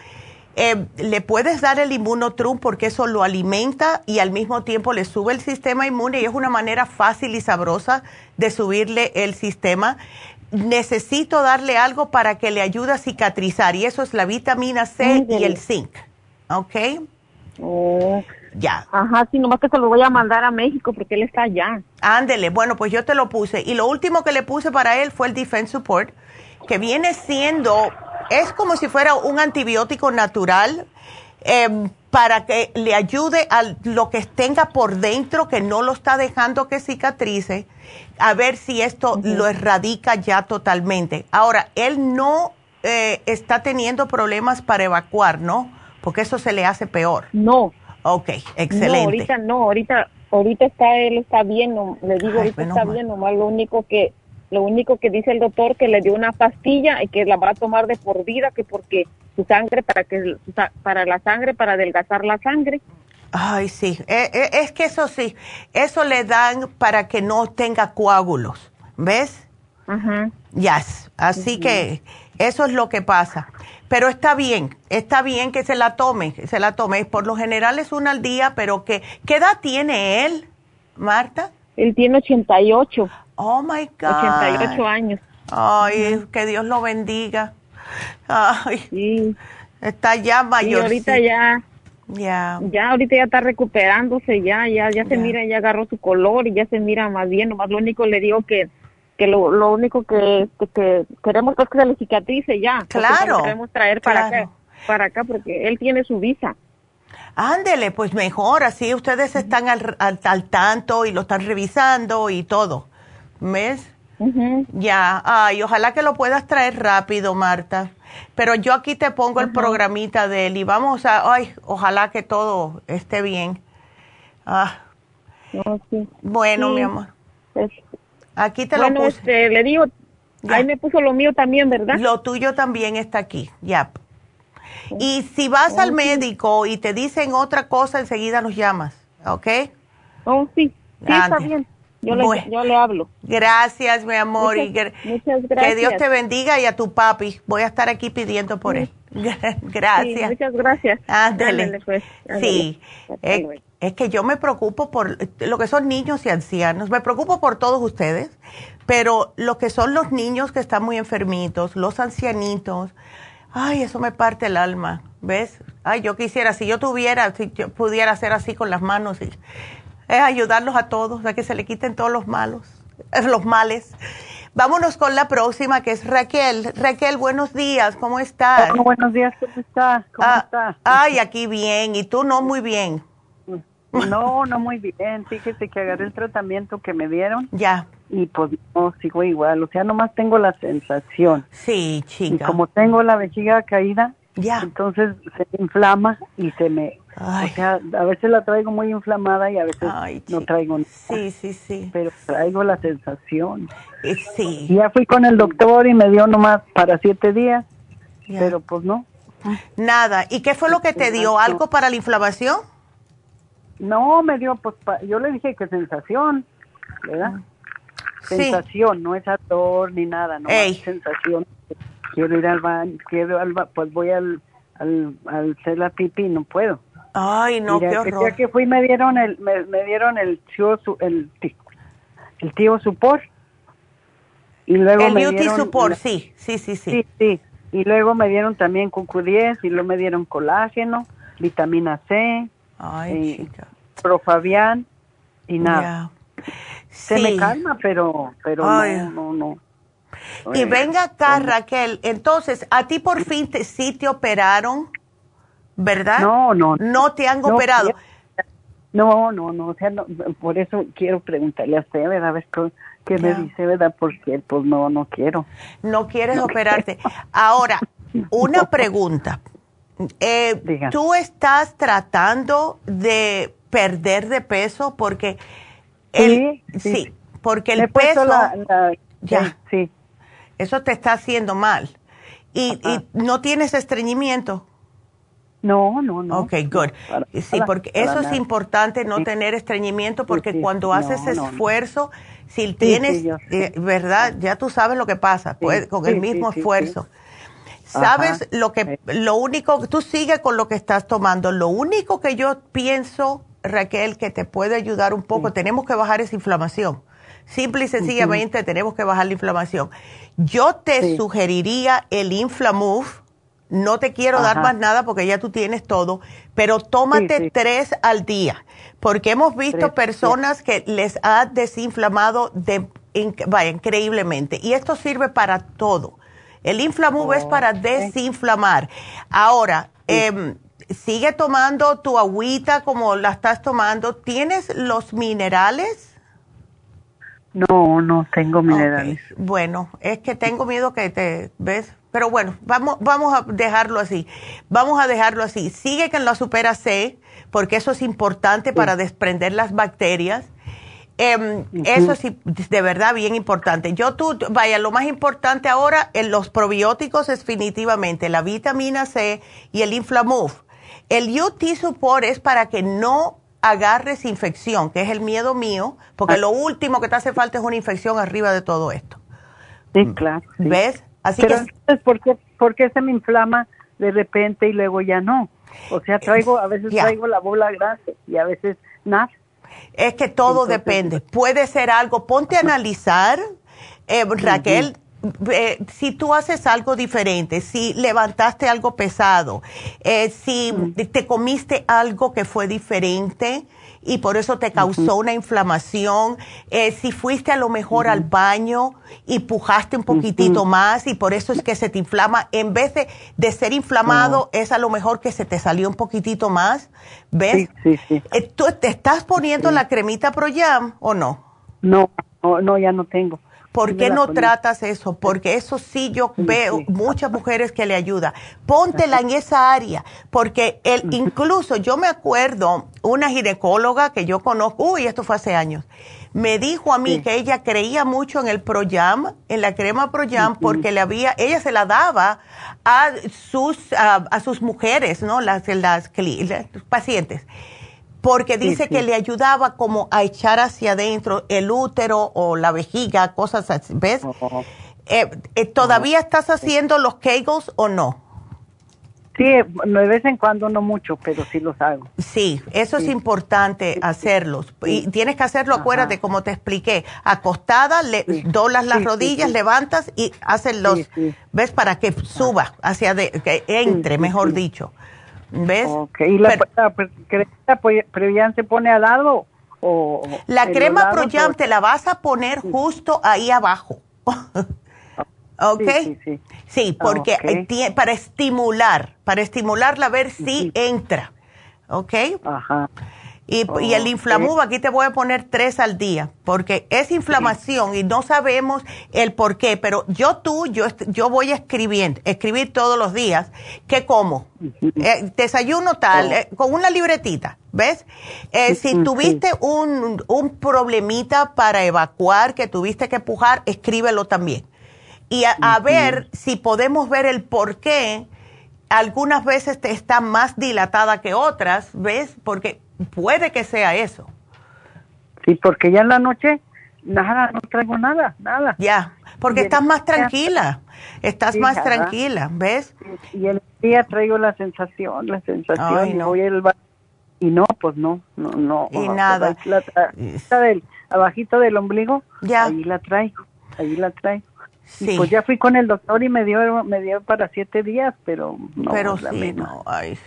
Eh, le puedes dar el inmunotrum porque eso lo alimenta y al mismo tiempo le sube el sistema inmune y es una manera fácil y sabrosa de subirle el sistema. Necesito darle algo para que le ayude a cicatrizar y eso es la vitamina C y el zinc. ¿Ok? Oh. Ya. Ajá, sí, nomás que se lo voy a mandar a México porque él está allá. Ándele, bueno, pues yo te lo puse. Y lo último que le puse para él fue el Defense Support, que viene siendo, es como si fuera un antibiótico natural em, para que le ayude a lo que tenga por dentro, que no lo está dejando que cicatrice, a ver si esto lo erradica ya totalmente. Ahora, él no eh, está teniendo problemas para evacuar, ¿no? Porque eso se le hace peor. No. Ok, excelente. No, ahorita no, ahorita, ahorita está, él está bien, no, le digo, Ay, ahorita está mal. bien, nomás lo único que, lo único que dice el doctor que le dio una pastilla y que la va a tomar de por vida, que porque su sangre, para que, para la sangre, para adelgazar la sangre. Ay, sí, Eh, eh, es que eso sí, eso le dan para que no tenga coágulos, ¿ves? Ajá. Yes. Así que eso es lo que pasa. Pero está bien, está bien que se la tome, que se la tome. Por lo general es una al día, pero que, ¿qué edad tiene él, Marta? Él tiene 88. Oh, my God. 88 años. Ay, que Dios lo bendiga. Ay, Sí. está ya Y mayor. ahorita ya, Ya. ya ahorita ya está recuperándose, ya, ya, ya se mira, ya agarró su color y ya se mira más bien, nomás lo único le digo que, que lo, lo único que, que, que queremos es que se le cicatrice ya. Claro, queremos traer para claro. acá, para acá porque él tiene su visa. Ándele, pues mejor, así ustedes están al, al, al tanto y lo están revisando y todo. ¿Ves? Ya, ay, ojalá que lo puedas traer rápido, Marta. Pero yo aquí te pongo el programita de él y vamos a, ay, ojalá que todo esté bien. Ah, sí. bueno, Sí. mi amor, Es- aquí te bueno, lo puse. este, le digo, Ya. ahí me puso lo mío también, ¿verdad? Lo tuyo también está aquí, ya. Y si vas al médico y te dicen otra cosa, enseguida nos llamas, ¿ok? Oh, sí, sí, está bien. Yo le, Bueno. yo le hablo. Gracias, mi amor. y Muchas- que, muchas Que Dios gracias. te bendiga y a tu papi. Voy a estar aquí pidiendo por él. <laughs> Gracias. Sí, muchas gracias. Ándele. Ándele, pues, ándele. Sí, es, luego. es que yo me preocupo por lo que son niños y ancianos, me preocupo por todos ustedes, pero lo que son los niños que están muy enfermitos, los ancianitos, ay, eso me parte el alma. ¿Ves? Ay, yo quisiera, si yo tuviera, si yo pudiera hacer así con las manos, y, es ayudarlos a todos, a que se le quiten todos los malos, eh, los males. Vámonos con la próxima, que es Raquel. Raquel, buenos días, ¿cómo estás? Oh, buenos días, ¿cómo estás? ¿Cómo Ah, estás? Ay, aquí bien, y tú no muy bien. No, no muy bien. Fíjese que agarré el tratamiento que me dieron Ya, y pues no sigo igual. O sea, nomás tengo la sensación. sí, Y chica. como tengo la vejiga caída, Ya. entonces se inflama y se me... Ay. O sea, a veces la traigo muy inflamada y a veces Ay, no traigo nada. Sí, sí, sí. Pero traigo la sensación. Eh, Y Sí. ya fui con el doctor y me dio nomás para siete días, ya. pero pues no. Nada. ¿Y qué fue lo que te dio? ¿Algo para la inflamación? No, me dio, pues pa- yo le dije que sensación, ¿verdad? Sí. sensación, no es ardor ni nada, no es sensación. Quiero ir al baño, quiero al ba- pues voy al, al, al hacer la pipí, no puedo. Ay, no, Mira, qué horror. que fui me dieron el, me, me dieron el tío, su- el, el tío supor. Y luego El me UT dieron Support, la- sí, sí, sí, sí. sí, sí. Y luego me dieron también CoQ10 y luego me dieron colágeno, vitamina C, Ay, Sí. chica. profabián y nada. Ya. Se Sí. me calma, pero, pero Ay. no, no, no. Y Eh, venga acá, Raquel, entonces, a ti por fin te, sí te operaron, ¿verdad? No, no. No te han No, operado. No, no, no, o sea, no, por eso quiero preguntarle a usted, ¿verdad? A ver qué, qué me dice, ¿verdad? Porque pues no, no quiero. No quieres operarte. Ahora, <laughs> una pregunta. Eh. ¿Tú estás tratando de perder de peso? Porque el, Sí, sí. sí, porque el peso, la- la- Ya. Sí, eso te está haciendo mal. Y, y no tienes estreñimiento. no, no, no. Ok, good. Para Sí, porque eso es nada. importante, no Sí. tener estreñimiento, porque sí. cuando No, haces no, no. esfuerzo, si tienes, yo eh, ¿verdad? Ya tú sabes lo que pasa, pues, con el mismo esfuerzo. ¿Sabes Ajá. lo que, lo único, tú sigue con lo que estás tomando, lo único que yo pienso, Raquel, que te puede ayudar un poco, tenemos que bajar esa inflamación. Simple y sencillamente tenemos que bajar la inflamación. Yo te Sí. sugeriría el Inflamove, no te quiero dar más nada porque ya tú tienes todo, pero tómate Sí, sí. tres al día, porque hemos visto Tres, personas que les ha desinflamado de, inc- vaya, increíblemente. Y esto sirve para todo. El Inflamove es para desinflamar. Ahora, em, sigue tomando tu agüita como la estás tomando. ¿Tienes los minerales? No, no tengo minerales. Bueno, es que tengo miedo que te, ¿ves? Pero bueno, vamos, vamos a dejarlo así. Vamos a dejarlo así. Sigue con la Supera C, porque eso es importante para desprender las bacterias. Em, Eso sí, de verdad bien importante. Yo tú, vaya, lo más importante ahora en los probióticos definitivamente la vitamina C y el Inflamove. El UT Support es para que no agarres infección, que es el miedo mío, porque lo último que te hace falta es una infección arriba de todo esto. Sí, claro. sí. ¿Ves? Así Pero que entonces, ¿por qué, por qué se me inflama de repente y luego ya no? O sea, traigo, a veces Ya. traigo la bola grande y a veces nada. Es que todo Entonces, depende. Puede ser algo. Ponte a analizar, eh, Raquel, eh, si tú haces algo diferente, si levantaste algo pesado, eh, si te comiste algo que fue diferente y por eso te causó una inflamación, eh, si fuiste a lo mejor al baño y pujaste un poquitito más y por eso es que se te inflama, en vez de, de ser inflamado, es a lo mejor que se te salió un poquitito más, ¿ves? Sí, sí, sí. Eh, ¿Tú te estás poniendo la cremita Proyam o no? No, no, no, ya no tengo. ¿Por qué no tratas eso? Porque eso sí yo veo muchas mujeres que le ayuda. Póntela en esa área, porque el, incluso yo me acuerdo una ginecóloga que yo conozco, uy, esto fue hace años, me dijo a mí Sí. que ella creía mucho en el Proyam, en la crema Proyam, porque le había, ella se la daba a sus, a, a sus mujeres, ¿no? Las, las, las pacientes porque dice sí. que le ayudaba como a echar hacia adentro el útero o la vejiga, cosas así, ¿ves? Oh. Eh, eh, ¿Todavía estás haciendo los kegels o no? Sí, de vez en cuando no mucho, pero sí los hago. Sí, eso es importante hacerlos. Y tienes que hacerlo, Ajá. acuérdate, como te expliqué, acostada, le, doblas las rodillas, levantas y haces los. ¿ves? Para que suba hacia, de, que entre, mejor dicho. ¿Ves? Ok, ¿y la, la cremita Proyam se pone al lado? O, la crema Proyam te la vas a poner justo ahí abajo. <laughs> ¿Ok? Sí, sí, sí. porque para estimular, para estimularla a ver si entra. ¿Ok? Ajá. Y, y, el inflamub, aquí te voy a poner tres al día, porque es inflamación y no sabemos el por qué, pero yo tú, yo, yo voy a escribir, escribir todos los días qué como. Eh, desayuno tal, oh. eh, con una libretita, ¿ves? Eh, si tuviste un, un problemita para evacuar, que tuviste que pujar, escríbelo también. Y a, ver si podemos ver el por qué algunas veces te está más dilatada que otras, ¿ves? Porque puede que sea eso. Sí, porque ya en la noche nada, no traigo nada, nada. Ya, porque estás más tranquila, estás más tranquila, ¿ves? Y el día traigo la sensación, la sensación, y voy al y no, pues no, no, no. Y nada. La, del, abajito del ombligo, ya. ahí la traigo, ahí la traigo. Sí. pues ya fui con el doctor y me dio, me dio para siete días, pero no. Pero sí, no, ay,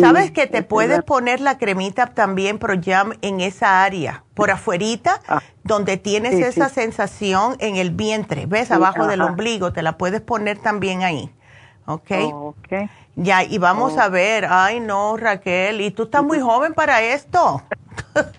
¿Sabes que te puedes poner la cremita también Pro-Jam en esa área, por afuerita, ah. donde tienes esa sensación en el vientre, ves, abajo del ombligo, te la puedes poner también ahí, ¿ok? ok. Ya, y vamos a ver, ay no, Raquel, y tú estás muy <laughs> joven para esto.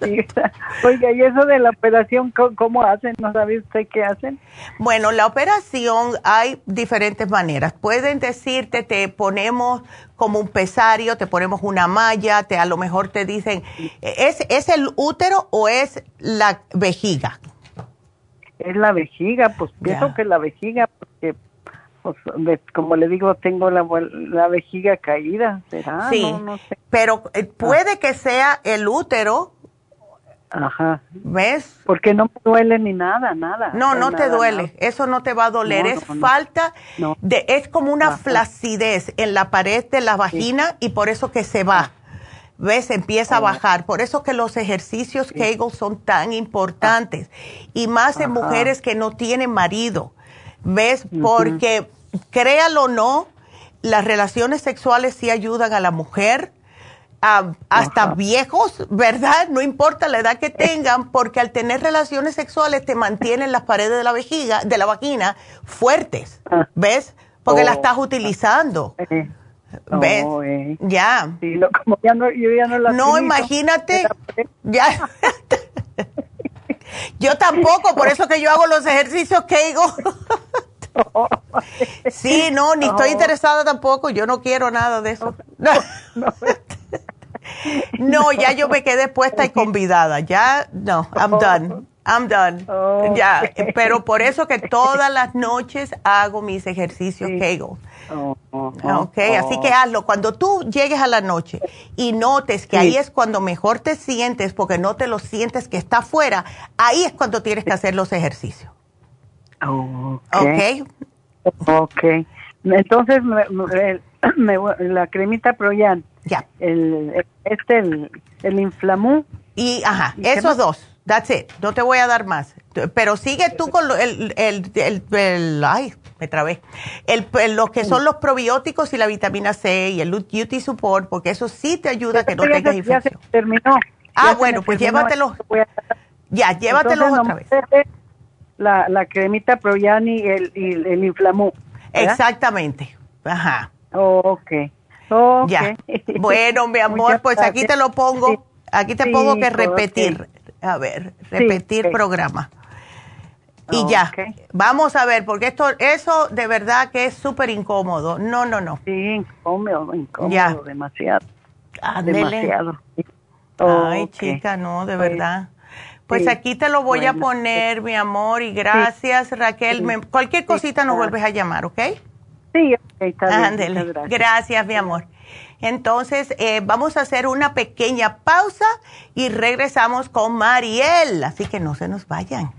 <laughs> Oiga, ¿y eso de la operación cómo hacen? ¿No sabe usted qué hacen? Bueno, la operación hay diferentes maneras. Pueden decirte, te ponemos como un pesario, te ponemos una malla, te a lo mejor te dicen, ¿es, es el útero o es la vejiga? Es la vejiga, pues pienso que la vejiga, porque pues, como le digo, tengo la, la vejiga caída, ¿será? Sí, pero eh, puede que sea el útero Ajá. ¿Ves? Porque no me duele ni nada, nada. No, no te duele. Eso no te va a doler. es falta de, es como una flacidez en la pared de la vagina y por eso que se va. ¿Ves? Empieza a bajar. Por eso que los ejercicios Kegel son tan importantes. Y más en mujeres que no tienen marido. ¿Ves? Porque, créalo o no, las relaciones sexuales sí ayudan a la mujer hasta viejos, ¿verdad? No importa la edad que tengan, porque al tener relaciones sexuales te mantienen las paredes de la vejiga, de la vagina, fuertes, ah. ¿ves? Porque la oh. estás utilizando. ¿Ves? Eh. Ya. como ya no, yo ya no la No, imagínate. Ya. <laughs> yo tampoco, por eso que yo hago los ejercicios que <laughs> sí, no, ni estoy interesada tampoco, yo no quiero nada de eso. No, <laughs> ya yo me quedé puesta y convidada. Ya, no, I'm done. I'm done. Ya, pero por eso que todas las noches hago mis ejercicios Kegel. ok, así que hazlo. Cuando tú llegues a la noche y notes que ahí es cuando mejor te sientes, porque no te lo sientes que está afuera, ahí es cuando tienes que hacer los ejercicios. Ok. Ok. Entonces, la cremita Proyan ya. El, este, el, el inflamú. Y, ajá, esos dos. That's it. No te voy a dar más. Pero sigue tú con el, el, el, ay, me trabé. El, los que son los probióticos y la vitamina C y el UT Support, porque eso sí te ayuda a que no tengas infección. Ya se terminó. Ah, bueno, pues llévatelos. Ya, llévatelos otra vez. La, la cremita Proyani y el, el, el inflamú. Exactamente. Ajá. ok. Ya. Bueno, mi <laughs> amor, pues aquí te lo pongo. Aquí te pongo que repetir. A ver, repetir programa. Y ya. Vamos a ver, porque esto, eso de verdad que es súper incómodo. No, no, no. Sí, incómodo, incómodo, demasiado. Demasiado. Ay, chica, no, de pues, verdad. Pues aquí te lo voy a poner, mi amor, y gracias, Raquel. cualquier cosita nos vuelves a llamar, ¿ok? Sí, está bien. Gracias. mi amor. Entonces, eh, vamos a hacer una pequeña pausa y regresamos con Mariel. Así que no se nos vayan.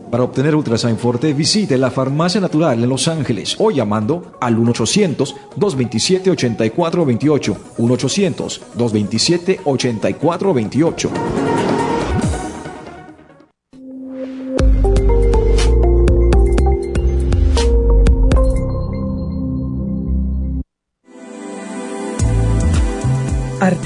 Para obtener Ultrasign Forte, visite la Farmacia Natural en Los Ángeles o llamando al 1-800-227-8428. 1-800-227-8428.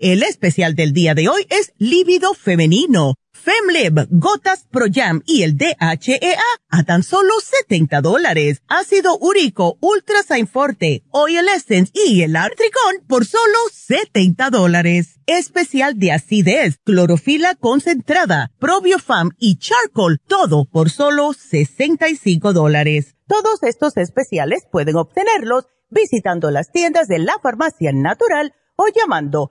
El especial del día de hoy es lívido femenino. Femlib, Gotas Pro Jam y el DHEA a tan solo 70 dólares. Ácido úrico, Ultra Forte, Oil Essence y el Artricón por solo 70 dólares. Especial de acidez, clorofila concentrada, probiofam y charcoal, todo por solo 65 dólares. Todos estos especiales pueden obtenerlos visitando las tiendas de la farmacia natural o llamando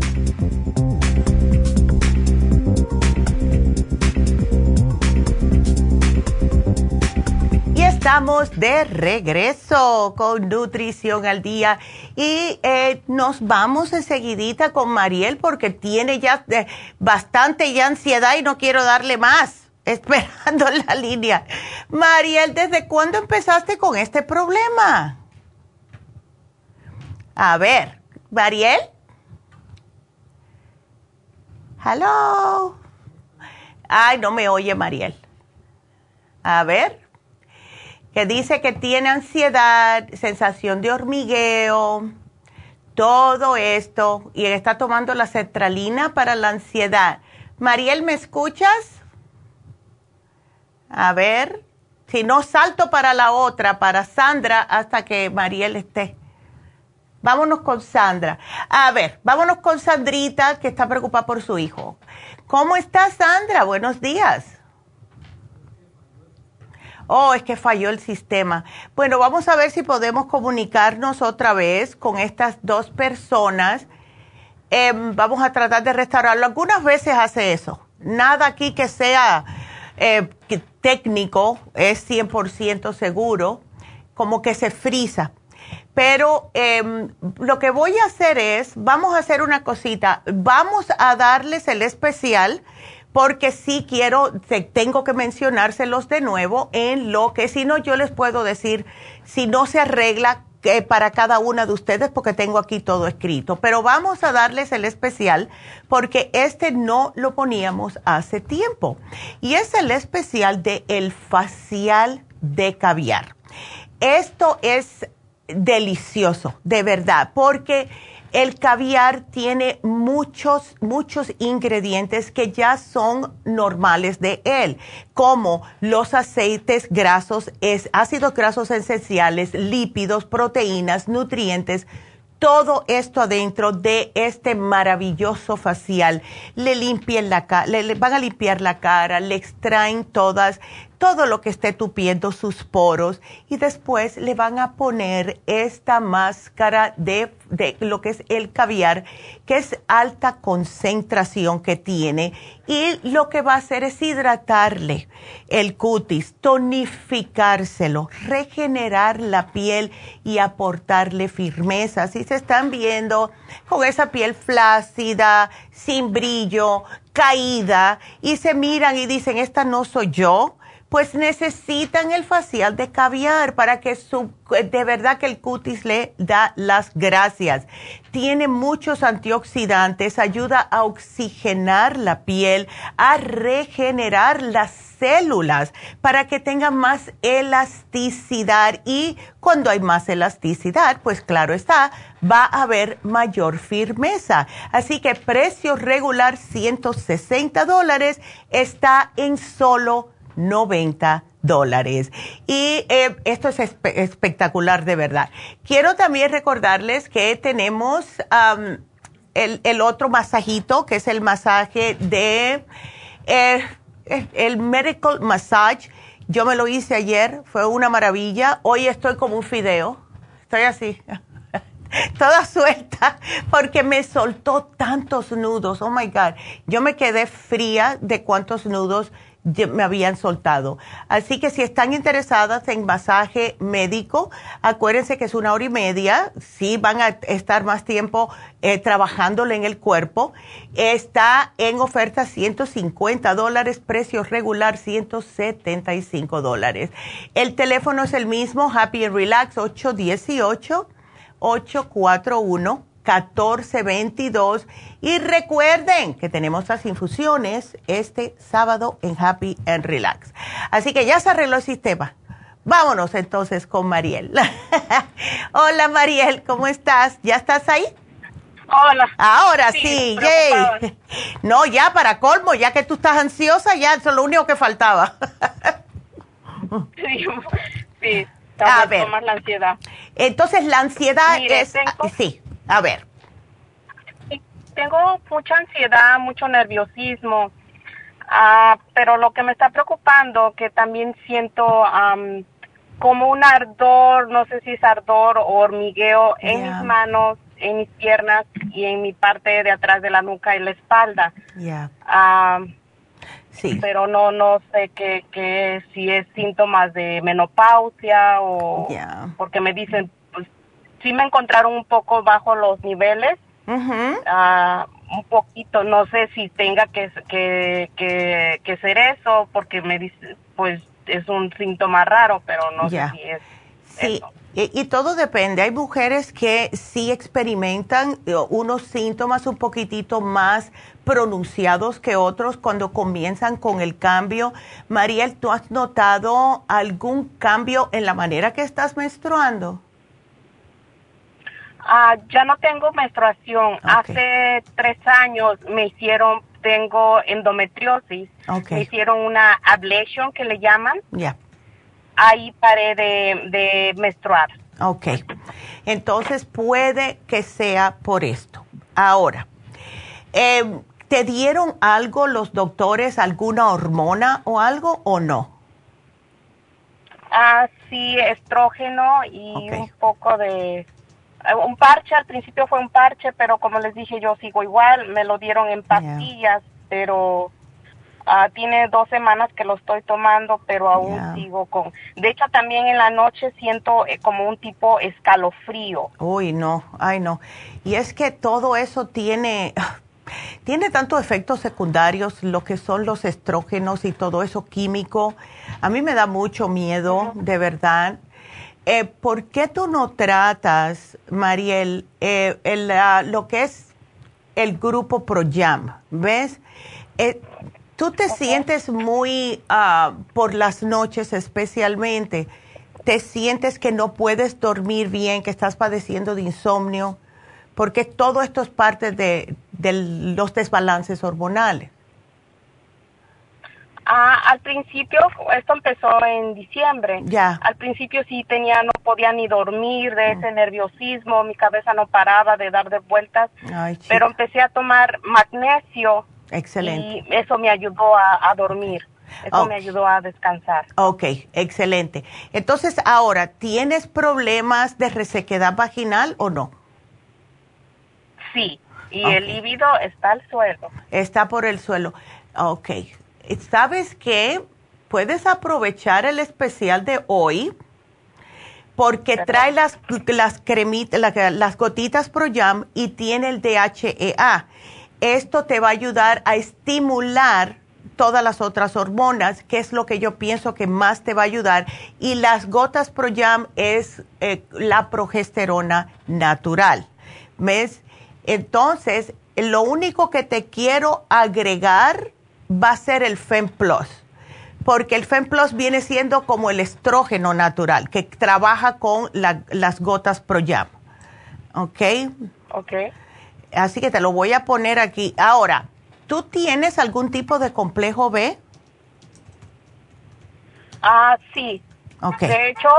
Estamos de regreso con Nutrición al Día y eh, nos vamos enseguidita con Mariel porque tiene ya eh, bastante ya ansiedad y no quiero darle más, <laughs> esperando la línea. Mariel, ¿desde cuándo empezaste con este problema? A ver, Mariel. Hello. Ay, no me oye Mariel. A ver que dice que tiene ansiedad, sensación de hormigueo, todo esto, y está tomando la cetralina para la ansiedad. Mariel, ¿me escuchas? A ver, si no salto para la otra, para Sandra, hasta que Mariel esté. Vámonos con Sandra. A ver, vámonos con Sandrita, que está preocupada por su hijo. ¿Cómo está Sandra? Buenos días. Oh, es que falló el sistema. Bueno, vamos a ver si podemos comunicarnos otra vez con estas dos personas. Em, vamos a tratar de restaurarlo. Algunas veces hace eso. Nada aquí que sea eh, técnico, es 100% seguro, como que se frisa. Pero em, lo que voy a hacer es, vamos a hacer una cosita, vamos a darles el especial porque sí quiero, tengo que mencionárselos de nuevo en lo que si no yo les puedo decir, si no se arregla que para cada una de ustedes porque tengo aquí todo escrito. Pero vamos a darles el especial porque este no lo poníamos hace tiempo. Y es el especial de el facial de caviar. Esto es delicioso, de verdad, porque el caviar tiene muchos, muchos ingredientes que ya son normales de él, como los aceites grasos, ácidos grasos esenciales, lípidos, proteínas, nutrientes, todo esto adentro de este maravilloso facial. Le limpian la le, van a limpiar la cara, le extraen todas todo lo que esté tupiendo sus poros y después le van a poner esta máscara de, de, lo que es el caviar, que es alta concentración que tiene y lo que va a hacer es hidratarle el cutis, tonificárselo, regenerar la piel y aportarle firmeza. Si se están viendo con esa piel flácida, sin brillo, caída y se miran y dicen, esta no soy yo pues necesitan el facial de caviar para que su, de verdad que el cutis le da las gracias. Tiene muchos antioxidantes, ayuda a oxigenar la piel, a regenerar las células para que tenga más elasticidad y cuando hay más elasticidad, pues claro está, va a haber mayor firmeza. Así que precio regular 160 dólares está en solo 90 dólares. Y eh, esto es espectacular de verdad. Quiero también recordarles que tenemos el, otro masajito, que es el masaje de eh, el Medical Massage. Yo me lo hice ayer, fue una maravilla. Hoy estoy como un fideo, estoy así. <laughs> toda suelta porque me soltó tantos nudos. Oh my God. Yo me quedé fría de cuántos nudos me habían soltado. Así que si están interesadas en masaje médico, acuérdense que es una hora y media, sí van a estar más tiempo eh, trabajándole en el cuerpo. Está en oferta 150 dólares, precio regular 175 dólares. El teléfono es el mismo, Happy and Relax 818 841 1422. Y recuerden que tenemos las infusiones este sábado en Happy and Relax. Así que ya se arregló el sistema. Vámonos entonces con Mariel. <laughs> Hola Mariel, ¿cómo estás? ¿Ya estás ahí? Hola. Ahora sí, yay. <laughs> No, ya para colmo, ya que tú estás ansiosa, ya eso es lo único que faltaba. <laughs> sí, sí. A ver. la ansiedad. Entonces la ansiedad es... Sí. A ver. Tengo mucha ansiedad, mucho nerviosismo, ah, pero lo que me está preocupando, que también siento como un ardor, no sé si es ardor o hormigueo en mis manos, en mis piernas y en mi parte de atrás de la nuca y la espalda. sí. Pero no no sé qué que si es síntomas de menopausia o porque me dicen sí me encontraron un poco bajo los niveles, uh un poquito, no sé si tenga que, que, que, ser eso, porque me dice, pues es un síntoma raro, pero no sé si es sí. Y, todo depende. Hay mujeres que sí experimentan eh, unos síntomas un poquitito más pronunciados que otros cuando comienzan con el cambio. Mariel, ¿tú has notado algún cambio en la manera que estás menstruando? Ah, ya no tengo menstruación. Hace tres años me hicieron, tengo endometriosis. Me hicieron una ablation que le llaman. Ya. Ahí paré de, de menstruar. Ok. Entonces puede que sea por esto. Ahora, em, ¿te dieron algo los doctores, alguna hormona o algo o no? Ah, sí, estrógeno y un poco de un parche, al principio fue un parche, pero como les dije, yo sigo igual, me lo dieron en pastillas, pero ah, tiene dos semanas que lo estoy tomando, pero aún sigo con... De hecho, también en la noche siento eh, como un tipo escalofrío. Uy, no, ay no. Y es que todo eso tiene, <sighs> tiene tantos efectos secundarios, lo que son los estrógenos y todo eso químico. A mí me da mucho miedo, de verdad. Eh, ¿Por qué tú no tratas, Mariel, eh, lo que es el grupo ProYam? ¿Ves? Eh, tú te sientes muy, ah, por las noches especialmente, te sientes que no puedes dormir bien, que estás padeciendo de insomnio porque todo esto es parte de, los desbalances hormonales. Ah, al principio, esto empezó en diciembre. Ya. Al principio sí tenía, no podía ni dormir de ese mm. nerviosismo, mi cabeza no paraba de dar de vueltas. pero empecé a tomar magnesio. Excelente. Y eso me ayudó a, dormir. Eso me ayudó a descansar. Ok, excelente. Entonces, ahora, ¿tienes problemas de resequedad vaginal o no? Sí, y el líbido está al suelo. Está por el suelo. Ok. ¿Sabes qué? Puedes aprovechar el especial de hoy porque trae las, las cremitas, las, gotitas Pro Jam y tiene el DHEA. Esto te va a ayudar a estimular todas las otras hormonas, que es lo que yo pienso que más te va a ayudar. Y las gotas Pro Jam es eh, la progesterona natural. ¿Ves? Entonces, lo único que te quiero agregar va a ser el FEM Plus, porque el FEM Plus viene siendo como el estrógeno natural, que trabaja con las gotas ProYam. ¿Ok? Ok. Así que te lo voy a poner aquí. Ahora, ¿tú tienes algún tipo de complejo B? Ah, sí. Okay. De hecho,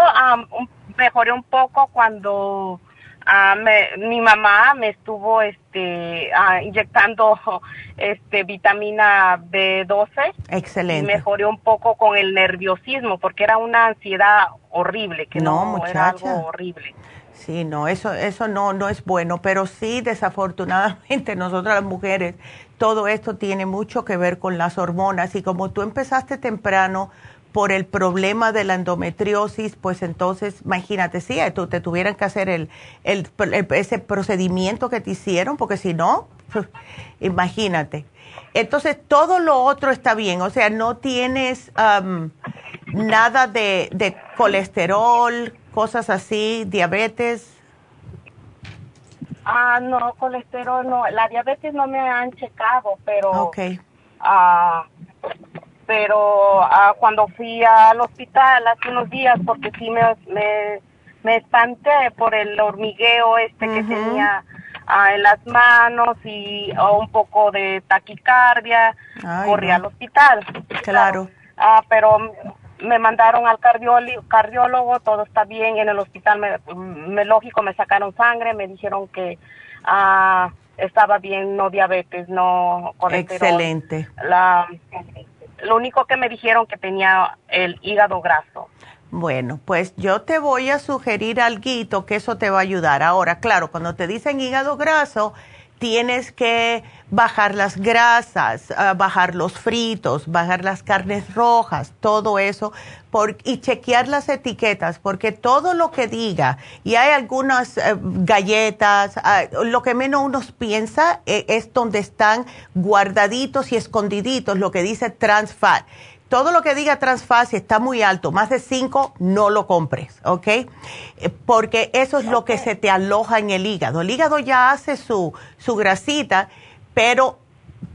mejoré un poco cuando Ah, mi mamá me estuvo este ah, inyectando <laughs> este vitamina B12 excelente. Y mejoré un poco con el nerviosismo porque era una ansiedad horrible que no, era algo horrible. Sí no eso eso no no es bueno pero sí desafortunadamente <laughs> nosotras las mujeres todo esto tiene mucho que ver con las hormonas. Y como tú empezaste temprano por el problema de la endometriosis, pues entonces, imagínate, si sí, te tuvieran que hacer el, el, ese procedimiento que te hicieron, porque si no, <laughs> imagínate. Entonces, todo lo otro está bien, o sea, no tienes nada de, de colesterol, cosas así, diabetes. Ah, no, colesterol no. La diabetes no me han checado, pero. Ok. Ah, pero ah, cuando fui al hospital hace unos días, porque sí me, me, espanté por el hormigueo este que tenía ah, en las manos y un poco de taquicardia, corrí al hospital. Claro. Ah, pero me mandaron al cardiólogo, cardiólogo, todo está bien, en el hospital me, lógico me sacaron sangre, me dijeron que estaba bien, no diabetes, no colesterol. Excelente. La, lo único que me dijeron que tenía el hígado graso. Bueno, pues yo te voy a sugerir algo que eso te va a ayudar. Ahora, claro, cuando te dicen hígado graso, tienes que bajar las grasas, ah, bajar los fritos, bajar las carnes rojas, todo eso, y chequear las etiquetas, porque todo lo que diga, y hay algunas eh, galletas, ah, lo que menos uno piensa eh, es donde están guardaditos y escondiditos, lo que dice trans fat todo lo que diga transfat, si está muy alto, más de 5, no lo compres, ¿ok? Eh, porque eso es lo que se te aloja en el hígado. El hígado ya hace su, su grasita, pero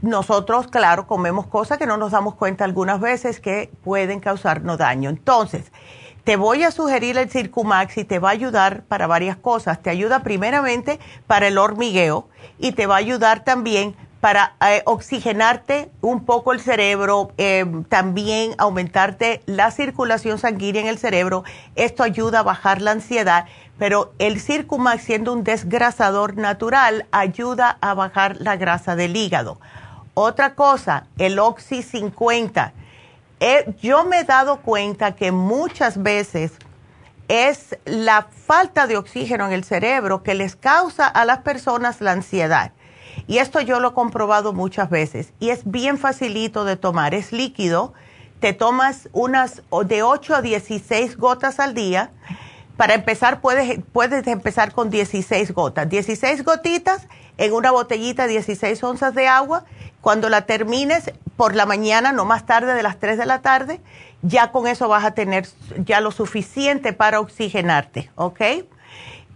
nosotros, claro, comemos cosas que no nos damos cuenta algunas veces que pueden causarnos daño. Entonces, te voy a sugerir el Circumax y te va a ayudar para varias cosas. Te ayuda primeramente para el hormigueo y te va a ayudar también para eh, oxigenarte un poco el cerebro, eh, también aumentarte la circulación sanguínea en el cerebro. Esto ayuda a bajar la ansiedad, pero el Circumax, siendo un desgrasador natural, ayuda a bajar la grasa del hígado. Otra cosa, el Oxy 50 Eh, yo me he dado cuenta que muchas veces es la falta de oxígeno en el cerebro que les causa a las personas la ansiedad. Y esto yo lo he comprobado muchas veces. Y es bien facilito de tomar. Es líquido. Te tomas unas de 8 a 16 gotas al día. Para empezar, puedes, puedes empezar con 16 gotas. 16 gotitas en una botellita, 16 onzas de agua. Cuando la termines por la mañana, no más tarde de las 3 de la tarde, ya con eso vas a tener ya lo suficiente para oxigenarte, ¿ok?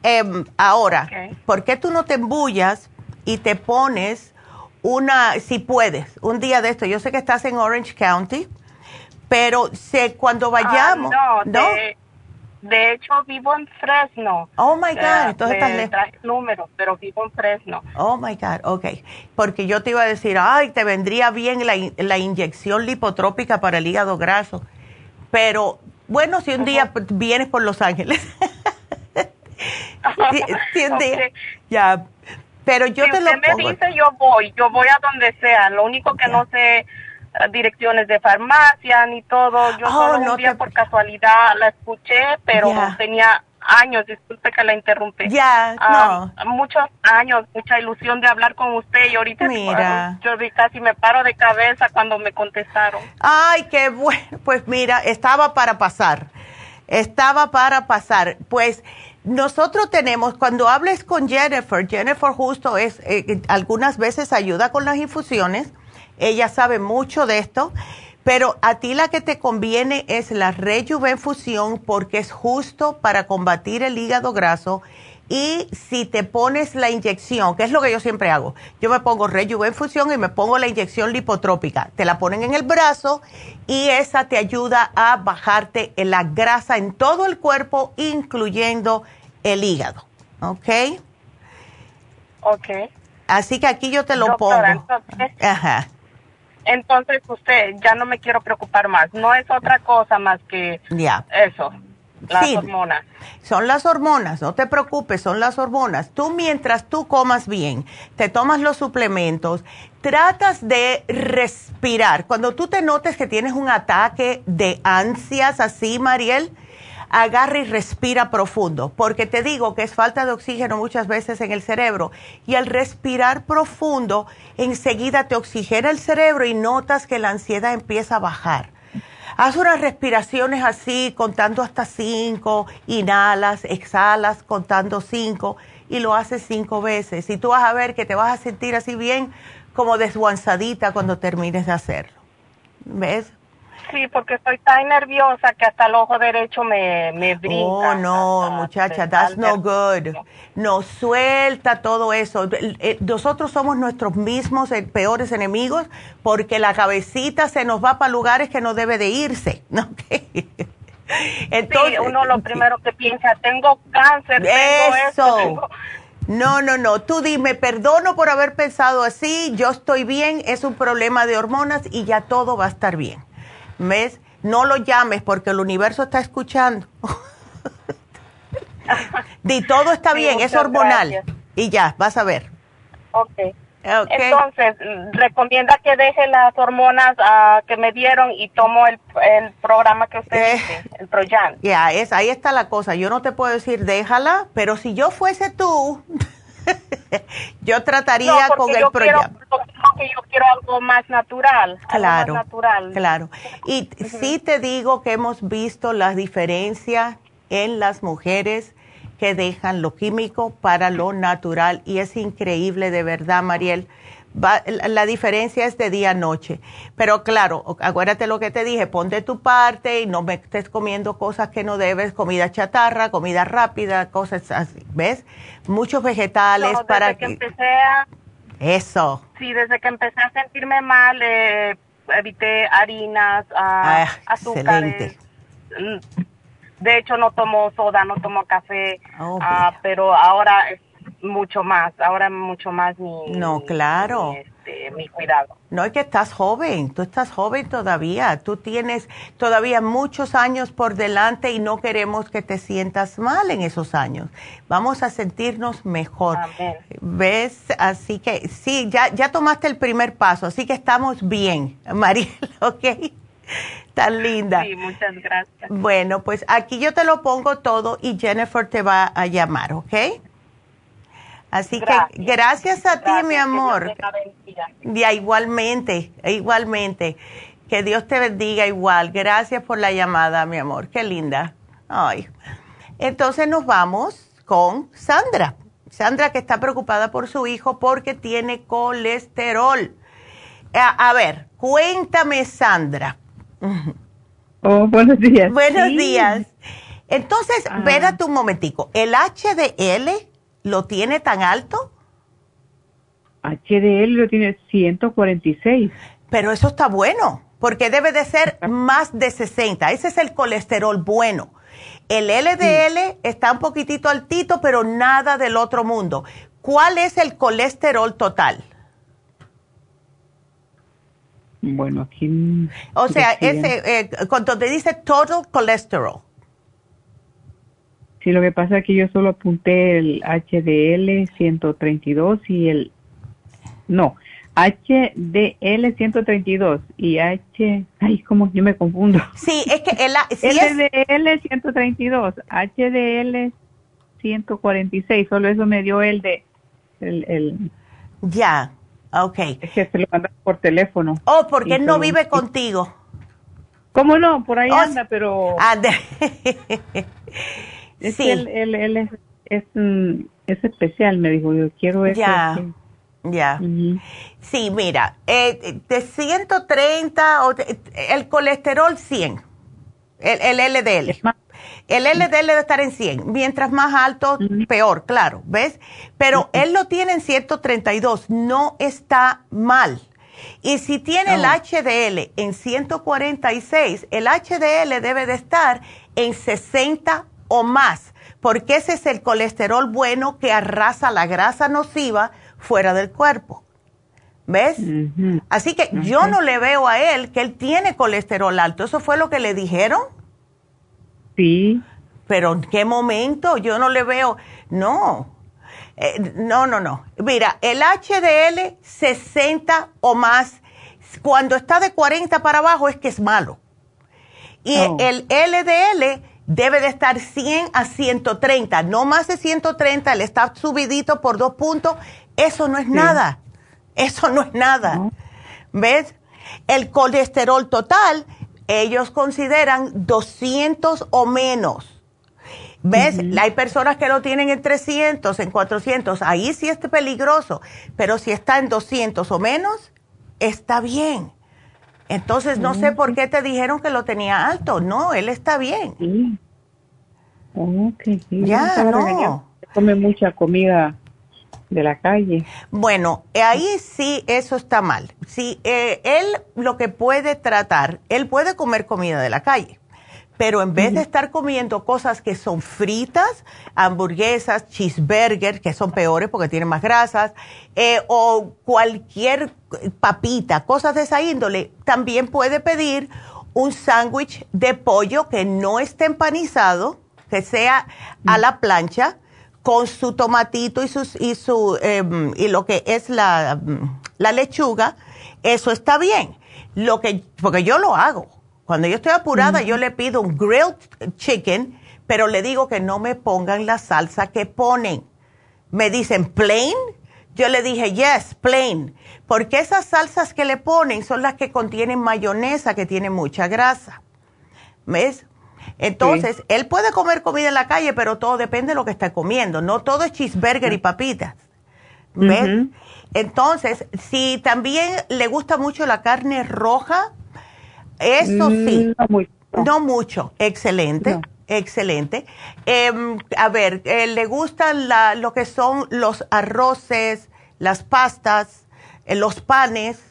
Em, ahora, ¿por qué tú no te embullas y te pones una, si puedes, un día de esto? Yo sé que estás en Orange County, pero sé cuando ah, vayamos. no, De, hecho, vivo en Fresno. Oh my God, entonces estás lejos. números, pero vivo en Fresno. Oh my God, ok. Porque yo te iba a decir, ay, te vendría bien la, la inyección lipotrópica para el hígado graso. Pero bueno, si un día vienes por Los Ángeles. <laughs> si, un <laughs> día, ya. Pero yo te lo me dice, yo voy, yo voy a donde sea. Lo único que no sé eh, direcciones de farmacia ni todo. Yo oh, solo un día por casualidad la escuché, pero tenía años, disculpe que la interrumpe. Ya, ah, no. Muchos años, mucha ilusión de hablar con usted y ahorita mira. yo casi me paro de cabeza cuando me contestaron. Ay, qué bueno. Pues mira, estaba para pasar. Estaba para pasar. Pues nosotros tenemos, cuando hables con Jennifer, Jennifer justo es, eh, algunas veces ayuda con las infusiones. Ella sabe mucho de esto pero a ti la que te conviene es la rejuvenfusión porque es justo para combatir el hígado graso. Y si te pones la inyección, que es lo que yo siempre hago, yo me pongo rejuvenfusión y me pongo la inyección lipotrópica. Te la ponen en el brazo y esa te ayuda a bajarte la grasa en todo el cuerpo, incluyendo el hígado. ¿Ok? Ok. Así que aquí yo te lo pongo. Ajá. Entonces usted, ya no me quiero preocupar más. No es otra cosa más que eso. Las hormonas. Son las hormonas, no te preocupes, son las hormonas. Tú mientras tú comas bien, te tomas los suplementos, tratas de respirar. Cuando tú te notes que tienes un ataque de ansias así, Mariel, agarra y respira profundo, porque te digo que es falta de oxígeno muchas veces en el cerebro y al respirar profundo enseguida te oxigena el cerebro y notas que la ansiedad empieza a bajar. Haz unas respiraciones así, contando hasta cinco, inhalas, exhalas, contando cinco, y lo haces cinco veces. Y tú vas a ver que te vas a sentir así bien como desguanzadita cuando termines de hacerlo. ¿Ves? Sí, porque estoy tan nerviosa que hasta el ojo derecho me, me brinca. Oh, no, muchacha, that's no good. No, suelta todo eso. Eh, nosotros somos nuestros mismos eh, peores enemigos porque la cabecita se nos va para lugares que no debe de irse. <laughs> Entonces, sí, uno lo primero que piensa, tengo cáncer, tengo eso. No, no, no. Tú dime, perdono por haber pensado así, yo estoy bien, es un problema de hormonas y ya todo va a estar bien. ¿Ves? No lo llames porque el universo está escuchando. <laughs> Di todo está bien, es hormonal. Y ya, vas a ver. Ok. Entonces, recomienda que deje las hormonas uh, que me dieron y tomo el, el programa que usted eh, dice, el Proyan. Ya, es, ahí está la cosa. Yo no te puedo decir déjala, pero si yo fuese tú, yo trataría con el programa. que yo quiero algo más natural. Claro, más natural. claro. Y sí te digo que hemos visto las diferencias en las mujeres que dejan lo químico para lo natural y es increíble de verdad, Mariel la diferencia es de día a noche. Pero claro, acuérdate lo que te dije, ponte tu parte y no me estés comiendo cosas que no debes, comida chatarra, comida rápida, cosas así, ¿ves? Muchos vegetales para que... empecé a... Eso. Sí, desde que empecé a sentirme mal, eh, evité harinas, ah, azúcares. Mm, de hecho, no tomo soda, no tomo café, oh, ah, pero ahora mucho más, ahora mucho más mi... No, claro. Mi, este, mi cuidado. No, es que estás joven, tú estás joven todavía, tú tienes todavía muchos años por delante y no queremos que te sientas mal en esos años. Vamos a sentirnos mejor. ¿Ves? Así que sí, ya, ya tomaste el primer paso, así que estamos bien, <laughs> Mariel, ¿ok? Tan linda. Sí, muchas gracias. Bueno, pues aquí yo te lo pongo todo y Jennifer te va a llamar, ¿ok? Así que gracias a ti, mi amor. Ya, igualmente, igualmente. Que Dios te bendiga igual. Gracias por la llamada, mi amor. Qué linda. Ay. Entonces nos vamos con Sandra. Sandra que está preocupada por su hijo porque tiene colesterol. A, ver, cuéntame, Sandra. <laughs> Oh, buenos días. Buenos días. Entonces, ah. espérate un momentico. ¿El HDL lo tiene tan alto? HDL lo tiene 146. Pero eso está bueno, porque debe de ser más de 60. Ese es el colesterol bueno. El LDL está un poquitito altito, pero nada del otro mundo. ¿Cuál es el colesterol total? Bueno, aquí... O sea, ese, eh, cuando te dice total cholesterol. Sí, lo que pasa es que yo solo apunté el HDL 132 y el... No, HDL 132 y H... Ay, como yo me confundo. Sí, es que el... HDL 132, HDL 146, solo eso me dio el de... El, el, ya, ok. Es que se lo mandan por teléfono. Oh, porque él no vive contigo. ¿Cómo no? Por ahí oh, anda, pero... Anda. <laughs> <laughs> Es sí. él, él, es, es, mm, es, especial, me dijo, yo quiero eso. Ya, ya. Sí, mira, eh, de 130, el colesterol 100, el, el LDL. El LDL debe estar en 100. Mientras más alto, peor, claro, ¿ves? Pero él lo tiene en 132, no está mal. Y si tiene el HDL en 146, el HDL debe de estar en 60 o más, porque ese es el colesterol bueno que arrasa la grasa nociva fuera del cuerpo. ¿Ves? Así que yo no le veo a él que él tiene colesterol alto. ¿Eso fue lo que le dijeron? Sí. Pero ¿en qué momento? Yo no le veo. No. Eh, no, no, no. Mira, el HDL 60 o más, cuando está de 40 para abajo es que es malo. Y oh. el LDL debe de estar 100 a 130, no más de 130, le está subidito por dos puntos, eso no es nada, eso no es nada. ¿Ves? El colesterol total, ellos consideran 200 o menos. ¿Ves? Hay personas que lo tienen en 300, en 400, ahí sí es peligroso, pero si está en 200 o menos, está bien. Entonces, no sé por qué te dijeron que lo tenía alto. No, él está bien. Sí. Ok, Ya, no. Come mucha comida de la calle. Bueno, ahí sí eso está mal. Si eh, él lo que puede tratar, él puede comer comida de la calle pero en vez de estar comiendo cosas que son fritas, hamburguesas, cheeseburgers, que son peores porque tienen más grasas, eh, o cualquier papita, cosas de esa índole, también puede pedir un sándwich de pollo que no esté empanizado, que sea a la plancha, con su tomatito y, sus, y, su, em, y lo que es la, la lechuga, eso está bien. Lo que, porque yo lo hago cuando yo estoy apurada, yo le pido un grilled chicken, pero le digo que no me pongan la salsa que ponen. Me dicen plain. Yo le dije, yes, plain. Porque esas salsas que le ponen son las que contienen mayonesa, que tiene mucha grasa. ¿Ves? Entonces, él puede comer comida en la calle, pero todo depende de lo que está comiendo. No todo es cheeseburger y papitas. ¿Ves? Entonces, si también le gusta mucho la carne roja, eso mm, sí. No, mucho. Excelente. Excelente. Em, a ver, eh, ¿le gustan lo que son los arroces, las pastas, eh, los panes?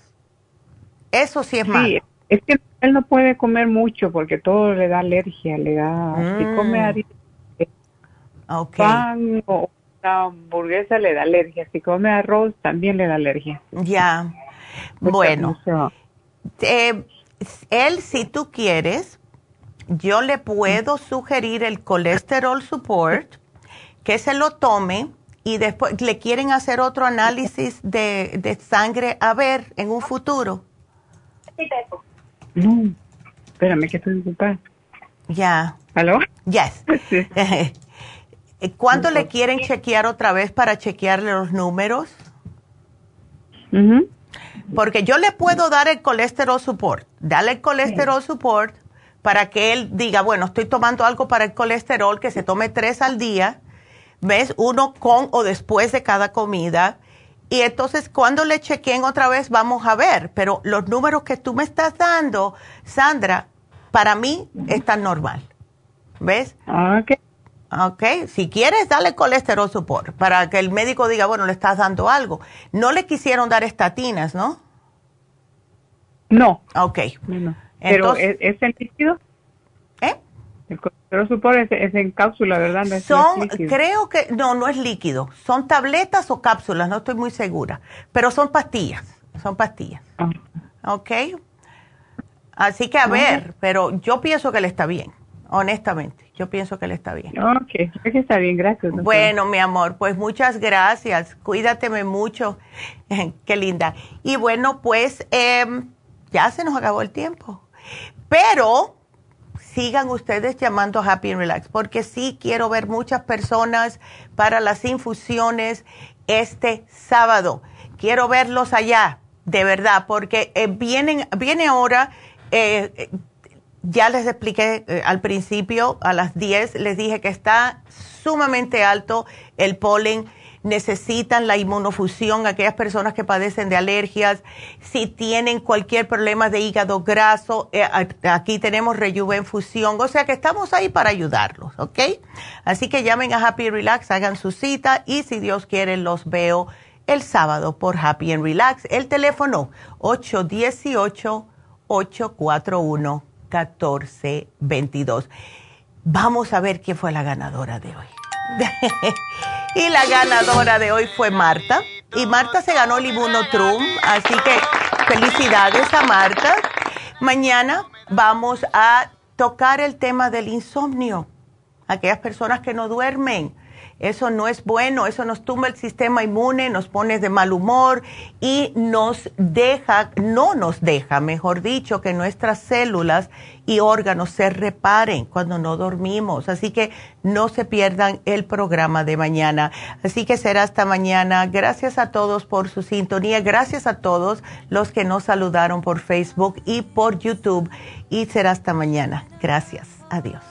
Eso sí es sí, Es que él no puede comer mucho porque todo le da alergia, le da... Si mm. come pan o una hamburguesa le da alergia, si come arroz también le da alergia. Ya, bueno. Eh, él, si tú quieres, yo le puedo sugerir el colesterol support, que se lo tome y después le quieren hacer otro análisis de, sangre a ver en un futuro. No, Espérame, que estoy ocupada. Ya. ¿Aló? Yes. <laughs> <laughs> ¿Cuándo le quieren chequear otra vez para chequearle los números? Porque yo le puedo dar el colesterol support. Dale el colesterol support para que él diga, bueno, estoy tomando algo para el colesterol, que se tome tres al día, ¿ves? Uno con o después de cada comida. Y entonces cuando le chequeen otra vez vamos a ver, pero los números que tú me estás dando, Sandra, para mí están normal. ¿Ves? Ok. Ok, si quieres, dale colesterol support para que el médico diga, bueno, le estás dando algo. No le quisieron dar estatinas, ¿no? No. Ok. Pero ¿es, en líquido? ¿Eh? El colesterol support es, en cápsula, ¿verdad? son, creo que, no, no es líquido. Son tabletas o cápsulas, no estoy muy segura. Pero son pastillas, son pastillas. Ah. Ok. Así que a ver, pero yo pienso que le está bien, honestamente. Yo pienso que él está bien. Ok, que está bien, gracias. Bueno, mi amor, pues muchas gracias. Cuídateme mucho. <laughs> Qué linda. Y bueno, pues em, ya se nos acabó el tiempo. Pero sigan ustedes llamando a Happy and Relax, porque sí quiero ver muchas personas para las infusiones este sábado. Quiero verlos allá, de verdad, porque eh, vienen, viene ahora. Eh, ya les expliqué eh, al principio, a las 10, les dije que está sumamente alto el polen. Necesitan la inmunofusión, aquellas personas que padecen de alergias, si tienen cualquier problema de hígado graso, eh, aquí tenemos Rejuvenfusión, o sea que estamos ahí para ayudarlos, ¿ok? Así que llamen a Happy Relax, hagan su cita y si Dios quiere los veo el sábado por Happy and Relax. El teléfono 818 841 1422. Vamos a ver quién fue la ganadora de hoy. <laughs> y la ganadora de hoy fue Marta. Y Marta se ganó el Immunotrum, así que felicidades a Marta. Mañana vamos a tocar el tema del insomnio. Aquellas personas que no duermen eso no es bueno, eso nos tumba el sistema inmune, nos pone de mal humor y nos deja, no nos deja, mejor dicho, que nuestras células y órganos se reparen cuando no dormimos. Así que no se pierdan el programa de mañana. Así que será hasta mañana. Gracias a todos por su sintonía. Gracias a todos los que nos saludaron por Facebook y por YouTube. Y será hasta mañana. Gracias. Adiós.